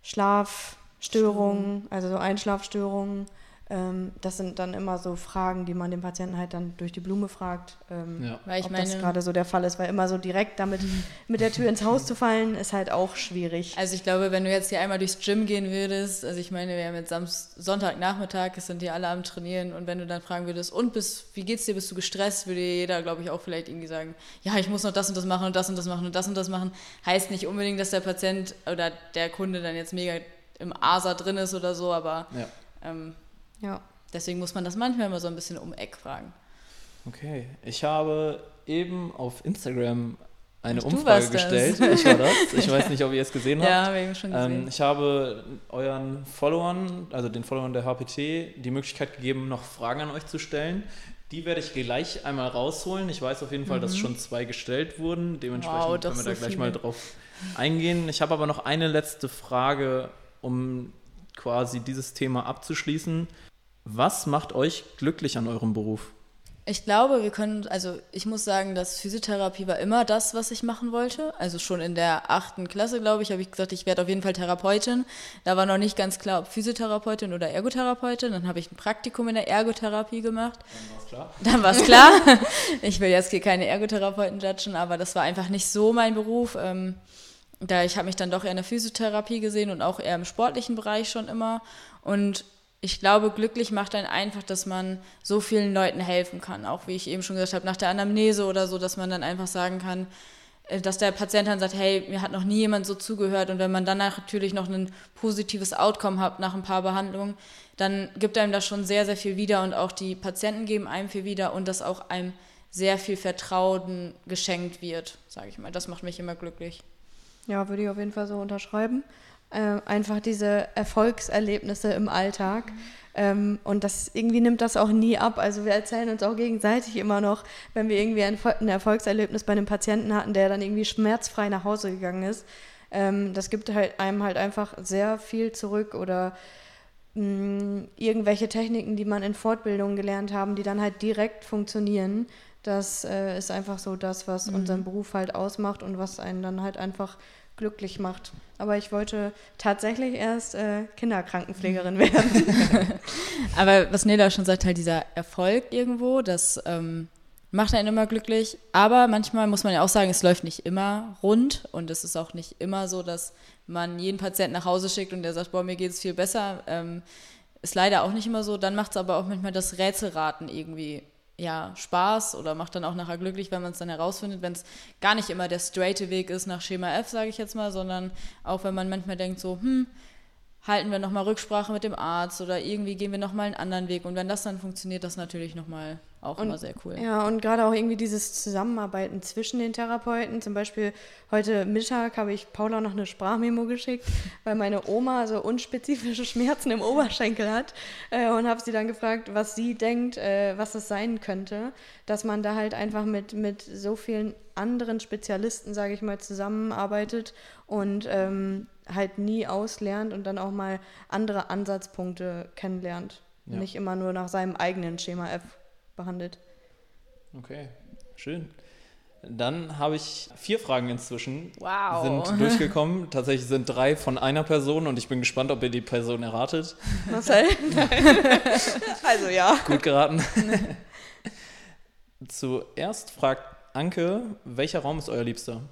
Schlafstörungen, also so Einschlafstörungen. Ähm, das sind dann immer so Fragen, die man den Patienten halt dann durch die Blume fragt, ähm, ja. weil ich ob meine, das gerade so der Fall ist, weil immer so direkt damit mit der Tür ins Haus zu fallen, ist halt auch schwierig. Also ich glaube, wenn du jetzt hier einmal durchs Gym gehen würdest, also ich meine, wir haben jetzt Samst Sonntagnachmittag, es sind hier alle am Trainieren und wenn du dann fragen würdest, und bis, wie geht's dir, bist du gestresst, würde jeder, glaube ich, auch vielleicht irgendwie sagen, ja, ich muss noch das und das machen und das und das machen und das und das machen. Heißt nicht unbedingt, dass der Patient oder der Kunde dann jetzt mega im ASA drin ist oder so, aber ja. ähm, ja. Deswegen muss man das manchmal immer so ein bisschen um Eck fragen. Okay, ich habe eben auf Instagram eine Umfrage gestellt. Ich war das. Ich weiß nicht, ob ihr es gesehen habt. Ja, habe ich schon gesehen. Ähm, ich habe euren Followern, also den Followern der HPT, die Möglichkeit gegeben, noch Fragen an euch zu stellen. Die werde ich gleich einmal rausholen. Ich weiß auf jeden Fall, mhm. dass schon zwei gestellt wurden. Dementsprechend wow, können wir so da gleich viele. mal drauf eingehen. Ich habe aber noch eine letzte Frage, um quasi dieses Thema abzuschließen. Was macht euch glücklich an eurem Beruf? Ich glaube, wir können, also ich muss sagen, dass Physiotherapie war immer das, was ich machen wollte. Also schon in der achten Klasse, glaube ich, habe ich gesagt, ich werde auf jeden Fall Therapeutin. Da war noch nicht ganz klar, ob Physiotherapeutin oder Ergotherapeutin. Dann habe ich ein Praktikum in der Ergotherapie gemacht. Dann war es klar. Dann war es klar. Ich will jetzt hier keine Ergotherapeuten judgen, aber das war einfach nicht so mein Beruf. Ähm, da ich habe mich dann doch eher in der Physiotherapie gesehen und auch eher im sportlichen Bereich schon immer. Und ich glaube, glücklich macht einen einfach, dass man so vielen Leuten helfen kann. Auch wie ich eben schon gesagt habe, nach der Anamnese oder so, dass man dann einfach sagen kann, äh, dass der Patient dann sagt, hey, mir hat noch nie jemand so zugehört. Und wenn man dann natürlich noch ein positives Outcome hat nach ein paar Behandlungen, dann gibt einem das schon sehr, sehr viel wieder. Und auch die Patienten geben einem viel wieder und dass auch einem sehr viel Vertrauen geschenkt wird, sage ich mal. Das macht mich immer glücklich. Ja, würde ich auf jeden Fall so unterschreiben äh, einfach diese Erfolgserlebnisse im Alltag. Ähm, und das irgendwie nimmt das auch nie ab. Also wir erzählen uns auch gegenseitig immer noch, wenn wir irgendwie ein, ein Erfolgserlebnis bei einem Patienten hatten, der dann irgendwie schmerzfrei nach Hause gegangen ist. Ähm, das gibt halt einem halt einfach sehr viel zurück oder mh, mm, irgendwelche Techniken, die man in Fortbildungen gelernt haben, die dann halt direkt funktionieren. Das äh, ist einfach so das, was mhm. unseren Beruf halt ausmacht und was einen dann halt einfach glücklich macht. Aber ich wollte tatsächlich erst äh, Kinderkrankenpflegerin werden. Aber was Nela schon sagt, halt dieser Erfolg irgendwo, das ähm, macht einen immer glücklich. Aber manchmal muss man ja auch sagen, es läuft nicht immer rund und es ist auch nicht immer so, dass man jeden Patienten nach Hause schickt und der sagt, boah, mir geht es viel besser. Ähm, ist leider auch nicht immer so. Dann macht es aber auch manchmal das Rätselraten irgendwie ja, Spaß oder macht dann auch nachher glücklich, wenn man es dann herausfindet, wenn es gar nicht immer der straighte Weg ist nach Schema F, sage ich jetzt mal, sondern auch wenn man manchmal denkt so, hm, halten wir nochmal Rücksprache mit dem Arzt oder irgendwie gehen wir nochmal einen anderen Weg. Und wenn das dann funktioniert, das natürlich nochmal auch und, immer sehr cool. Ja, und gerade auch irgendwie dieses Zusammenarbeiten zwischen den Therapeuten. Zum Beispiel heute Mittag habe ich Paula noch eine Sprachmemo geschickt, weil meine Oma so unspezifische Schmerzen im Oberschenkel hat äh, und habe sie dann gefragt, was sie denkt, äh, was es sein könnte, dass man da halt einfach mit, mit so vielen anderen Spezialisten, sage ich mal, zusammenarbeitet und ähm, halt nie auslernt und dann auch mal andere Ansatzpunkte kennenlernt. Ja. Nicht immer nur nach seinem eigenen Schema F behandelt. Okay, schön. Dann habe ich vier Fragen inzwischen. Wow. Sind durchgekommen. Tatsächlich sind drei von einer Person und ich bin gespannt, ob ihr die Person erratet. Marcel? Also ja. Gut geraten. Zuerst fragt Anke, welcher Raum ist euer Liebster?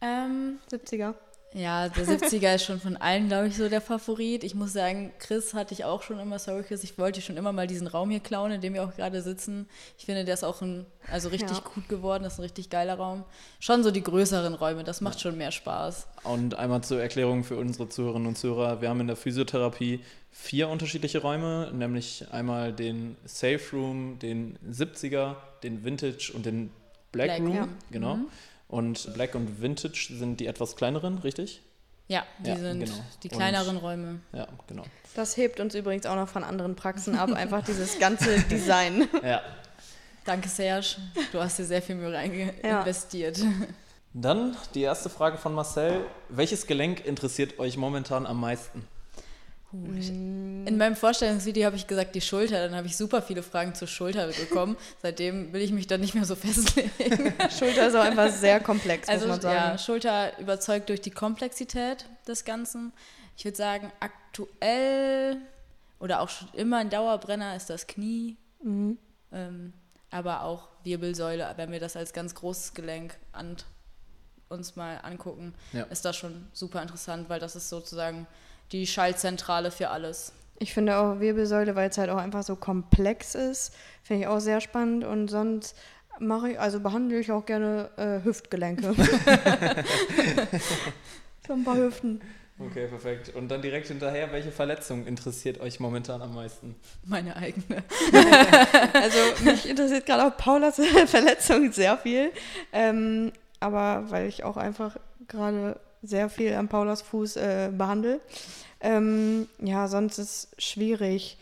Ähm, 70er. Ja, der 70er ist schon von allen, glaube ich, so der Favorit. Ich muss sagen, Chris hatte ich auch schon immer, sorry Chris, ich wollte schon immer mal diesen Raum hier klauen, in dem wir auch gerade sitzen. Ich finde, der ist auch ein, also richtig ja. gut geworden, das ist ein richtig geiler Raum. Schon so die größeren Räume, das macht schon mehr Spaß. Und einmal zur Erklärung für unsere Zuhörerinnen und Zuhörer, wir haben in der Physiotherapie vier unterschiedliche Räume, nämlich einmal den Safe Room, den 70er, den Vintage und den Black, Black Room, ja. genau. Mhm. Und Black und Vintage sind die etwas kleineren, richtig? Ja, die ja, sind genau. die kleineren und, Räume. Ja, genau. Das hebt uns übrigens auch noch von anderen Praxen ab, einfach dieses ganze Design. Ja. Danke, Serge. Du hast dir sehr viel Mühe rein ja. investiert. Dann die erste Frage von Marcel. Welches Gelenk interessiert euch momentan am meisten? In meinem Vorstellungsvideo habe ich gesagt, die Schulter. Dann habe ich super viele Fragen zur Schulter bekommen. Seitdem will ich mich dann nicht mehr so festlegen. Schulter ist auch einfach sehr komplex, also, muss man sagen. Ja, Schulter überzeugt durch die Komplexität des Ganzen. Ich würde sagen, aktuell oder auch schon immer ein Dauerbrenner ist das Knie. Mhm. Ähm, aber auch Wirbelsäule, wenn wir das als ganz großes Gelenk an, uns mal angucken, ja. ist das schon super interessant, weil das ist sozusagen die Schaltzentrale für alles. Ich finde auch Wirbelsäule, weil es halt auch einfach so komplex ist, finde ich auch sehr spannend und sonst mache ich, also behandle ich auch gerne äh, Hüftgelenke. so ein paar Hüften. Okay, perfekt. Und dann direkt hinterher, welche Verletzung interessiert euch momentan am meisten? Meine eigene. also mich interessiert gerade auch Paulas Verletzung sehr viel. Ähm, aber weil ich auch einfach gerade sehr viel an Paulas Fuß äh, behandle. Ähm, ja, sonst ist es schwierig.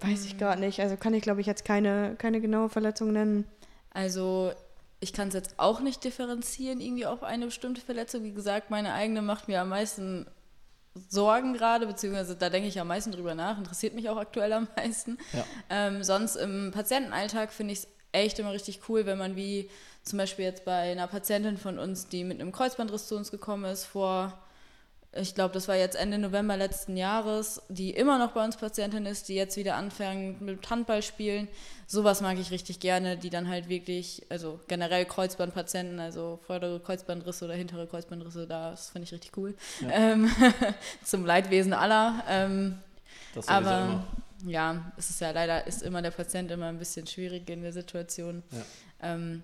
Weiß ich gar nicht. Also kann ich, glaube ich, jetzt keine, keine genaue Verletzung nennen. Also ich kann es jetzt auch nicht differenzieren, irgendwie auf eine bestimmte Verletzung. Wie gesagt, meine eigene macht mir am meisten Sorgen gerade, beziehungsweise da denke ich am meisten drüber nach, interessiert mich auch aktuell am meisten. Ja. Ähm, sonst im Patientenalltag finde ich es echt immer richtig cool, wenn man wie zum Beispiel jetzt bei einer Patientin von uns, die mit einem Kreuzbandriss zu uns gekommen ist, vor, ich glaube, das war jetzt Ende November letzten Jahres, die immer noch bei uns Patientin ist, die jetzt wieder anfängt mit Handball spielen. Sowas mag ich richtig gerne, die dann halt wirklich, also generell Kreuzbandpatienten, also vordere Kreuzbandrisse oder hintere Kreuzbandrisse, das finde ich richtig cool. Ja. Ähm, zum Leidwesen aller. Ähm, das aber immer. Ja, es ist ja leider, ist immer der Patient immer ein bisschen schwierig in der Situation. Ja. Ähm,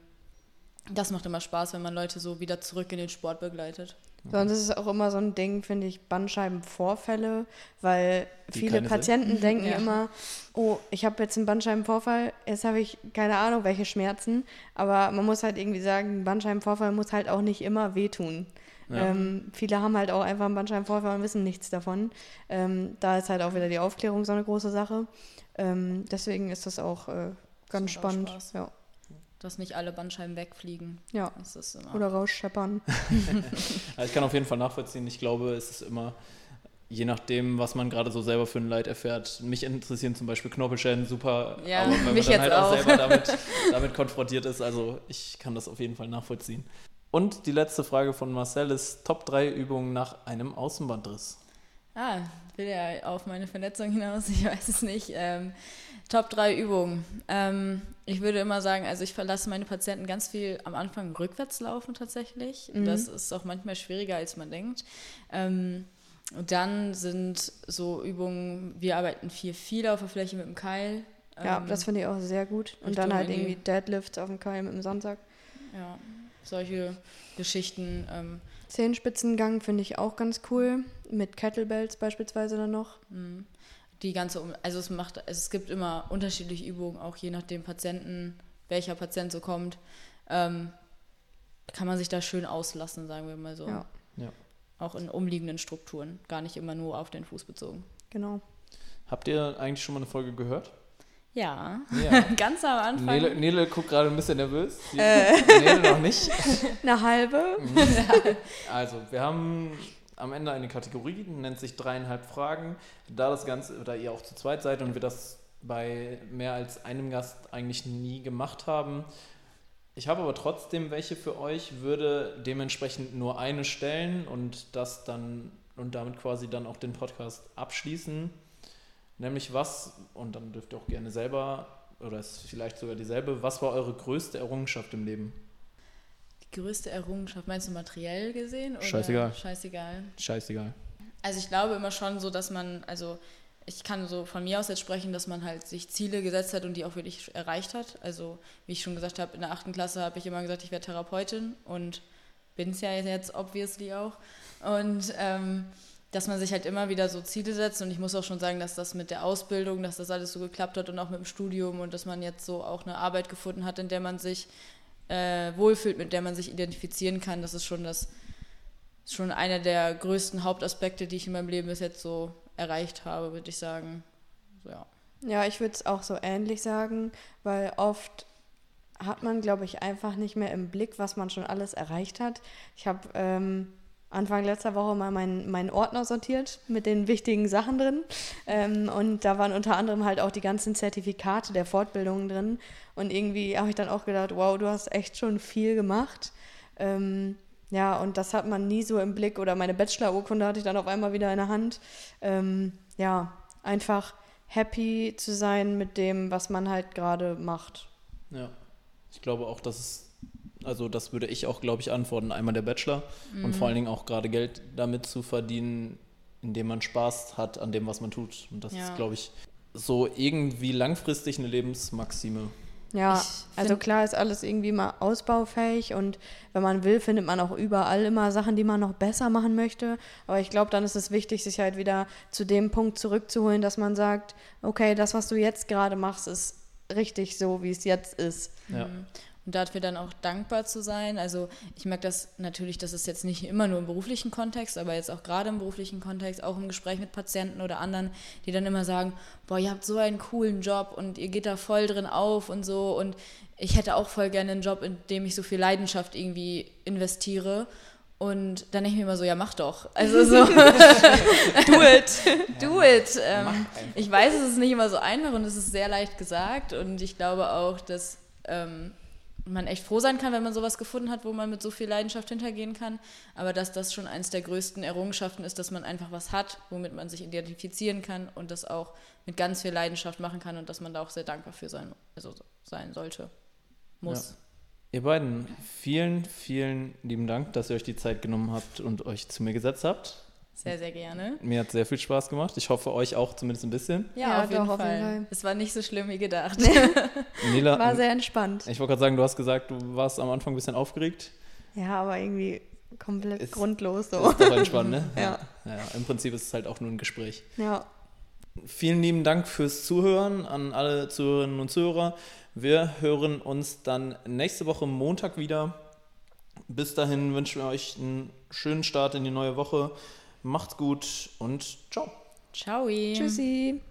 das macht immer Spaß, wenn man Leute so wieder zurück in den Sport begleitet. Sonst ist es auch immer so ein Ding, finde ich, Bandscheibenvorfälle, weil Die viele Patienten Sinn. denken ja. immer, oh, ich habe jetzt einen Bandscheibenvorfall, jetzt habe ich keine Ahnung, welche Schmerzen. Aber man muss halt irgendwie sagen, ein Bandscheibenvorfall muss halt auch nicht immer wehtun. Ja. Ähm, viele haben halt auch einfach einen Bandscheibenvorfall und wissen nichts davon. Ähm, da ist halt auch wieder die Aufklärung so eine große Sache. Ähm, deswegen ist das auch äh, ganz spannend. Ja dass nicht alle Bandscheiben wegfliegen. Ja. Oder rausscheppern. also ich kann auf jeden Fall nachvollziehen. Ich glaube, es ist immer, je nachdem, was man gerade so selber für ein Leid erfährt. Mich interessieren zum Beispiel Knorpelschäden super, ja, aber wenn mich man dann halt auch, auch selber damit, damit konfrontiert ist. Also ich kann das auf jeden Fall nachvollziehen. Und die letzte Frage von Marcel ist: Top 3 Übungen nach einem Außenbandriss. Ah, will ja auf meine Verletzung hinaus, ich weiß es nicht. Ähm, Top 3 Übungen. Ähm, ich würde immer sagen, also ich verlasse meine Patienten ganz viel am Anfang rückwärts laufen tatsächlich. Mhm. Das ist auch manchmal schwieriger, als man denkt. Ähm, und dann sind so Übungen, wir arbeiten viel, viel auf der Fläche mit dem Keil. Ja, ähm, das finde ich auch sehr gut. Und dann halt irgendwie Deadlifts auf dem Keil mit dem Sandsack. Ja. Solche Geschichten. Ähm, Zehenspitzengang finde ich auch ganz cool. Mit Kettlebells beispielsweise dann noch. die ganze, Um- also es macht, also es gibt immer unterschiedliche Übungen, auch je nachdem Patienten, welcher Patient so kommt, ähm, kann man sich da schön auslassen, sagen wir mal so. Ja, Ja. Auch in umliegenden Strukturen, gar nicht immer nur auf den Fuß bezogen. genau. Habt ihr eigentlich schon mal eine Folge gehört? Ja, Ja. ganz am Anfang. Nele, Nele guckt gerade ein bisschen nervös. Äh. Nele noch nicht. Eine halbe. Also, wir haben am Ende eine Kategorie, die nennt sich dreieinhalb Fragen. Da das Ganze, da ihr auch zu zweit seid und wir das bei mehr als einem Gast eigentlich nie gemacht haben. Ich habe aber trotzdem welche für euch, würde dementsprechend nur eine stellen und das dann und damit quasi dann auch den Podcast abschließen. Nämlich was, und dann dürft ihr auch gerne selber, oder ist vielleicht sogar dieselbe, was war eure größte Errungenschaft im Leben? Die größte Errungenschaft, meinst du materiell gesehen? Oder Scheißegal. Scheißegal. Scheißegal. Also ich glaube immer schon so, dass man, also ich kann so von mir aus jetzt sprechen, dass man halt sich Ziele gesetzt hat und die auch wirklich erreicht hat. Also wie ich schon gesagt habe, in der achten Klasse habe ich immer gesagt, ich werde Therapeutin und bin es ja jetzt obviously auch. Und ähm, dass man sich halt immer wieder so Ziele setzt und ich muss auch schon sagen, dass das mit der Ausbildung, dass das alles so geklappt hat und auch mit dem Studium und dass man jetzt so auch eine Arbeit gefunden hat, in der man sich äh, wohlfühlt, mit der man sich identifizieren kann, das ist schon das schon einer der größten Hauptaspekte, die ich in meinem Leben bis jetzt so erreicht habe, würde ich sagen. So, ja. Ja, ich würde es auch so ähnlich sagen, weil oft hat man, glaube ich, einfach nicht mehr im Blick, was man schon alles erreicht hat. Ich habe ähm, Anfang letzter Woche mal meinen meinen Ordner sortiert mit den wichtigen Sachen drin. Ähm, und da waren unter anderem halt auch die ganzen Zertifikate der Fortbildungen drin. Und irgendwie habe ich dann auch gedacht, wow, du hast echt schon viel gemacht. Ähm, ja, und das hat man nie so im Blick. Oder meine Bachelor-Urkunde hatte ich dann auf einmal wieder in der Hand. Ähm, ja, einfach happy zu sein mit dem, was man halt gerade macht. Ja, ich glaube auch, dass es, also das würde ich auch, glaube ich, antworten. Einmal der Bachelor und vor allen Dingen auch gerade Geld damit zu verdienen, indem man Spaß hat an dem, was man tut. Und das Ja. ist, glaube ich, so irgendwie langfristig eine Lebensmaxime. Ja, also klar ist alles irgendwie mal ausbaufähig und wenn man will, findet man auch überall immer Sachen, die man noch besser machen möchte. Aber ich glaube, dann ist es wichtig, sich halt wieder zu dem Punkt zurückzuholen, dass man sagt, okay, das, was du jetzt gerade machst, ist richtig so, wie es jetzt ist. Ja. Und dafür dann auch dankbar zu sein. Also ich merke das natürlich, das ist jetzt nicht immer nur im beruflichen Kontext, aber jetzt auch gerade im beruflichen Kontext, auch im Gespräch mit Patienten oder anderen, die dann immer sagen, boah, ihr habt so einen coolen Job und ihr geht da voll drin auf und so. Und ich hätte auch voll gerne einen Job, in dem ich so viel Leidenschaft irgendwie investiere. Und dann denke ich mir immer so, ja, mach doch. Also so, do it, do it. Ähm, ich weiß, es ist nicht immer so einfach und es ist sehr leicht gesagt. Und ich glaube auch, dass ähm, man echt froh sein kann, wenn man sowas gefunden hat, wo man mit so viel Leidenschaft hintergehen kann. Aber dass das schon eins der größten Errungenschaften ist, dass man einfach was hat, womit man sich identifizieren kann und das auch mit ganz viel Leidenschaft machen kann und dass man da auch sehr dankbar für sein, also sein sollte. Muss. Ihr beiden, vielen, vielen lieben Dank, dass ihr euch die Zeit genommen habt und euch zu mir gesetzt habt. Sehr, sehr gerne. Mir hat sehr viel Spaß gemacht. Ich hoffe, euch auch zumindest ein bisschen. Ja, Ja, auf, jeden doch, auf Fall. jeden Fall. Es war nicht so schlimm wie gedacht. Nela, War sehr entspannt. ich wollte gerade sagen, du hast gesagt, du warst am Anfang ein bisschen aufgeregt. Ja, aber irgendwie komplett Ist- grundlos so. Ist doch entspannt, ne? Ja. ja. Im Prinzip ist es halt auch nur ein Gespräch. Ja, Vielen lieben Dank fürs Zuhören an alle Zuhörerinnen und Zuhörer. Wir hören uns dann nächste Woche Montag wieder. Bis dahin wünschen wir euch einen schönen Start in die neue Woche. Macht's gut und ciao. Ciao. tschüssi.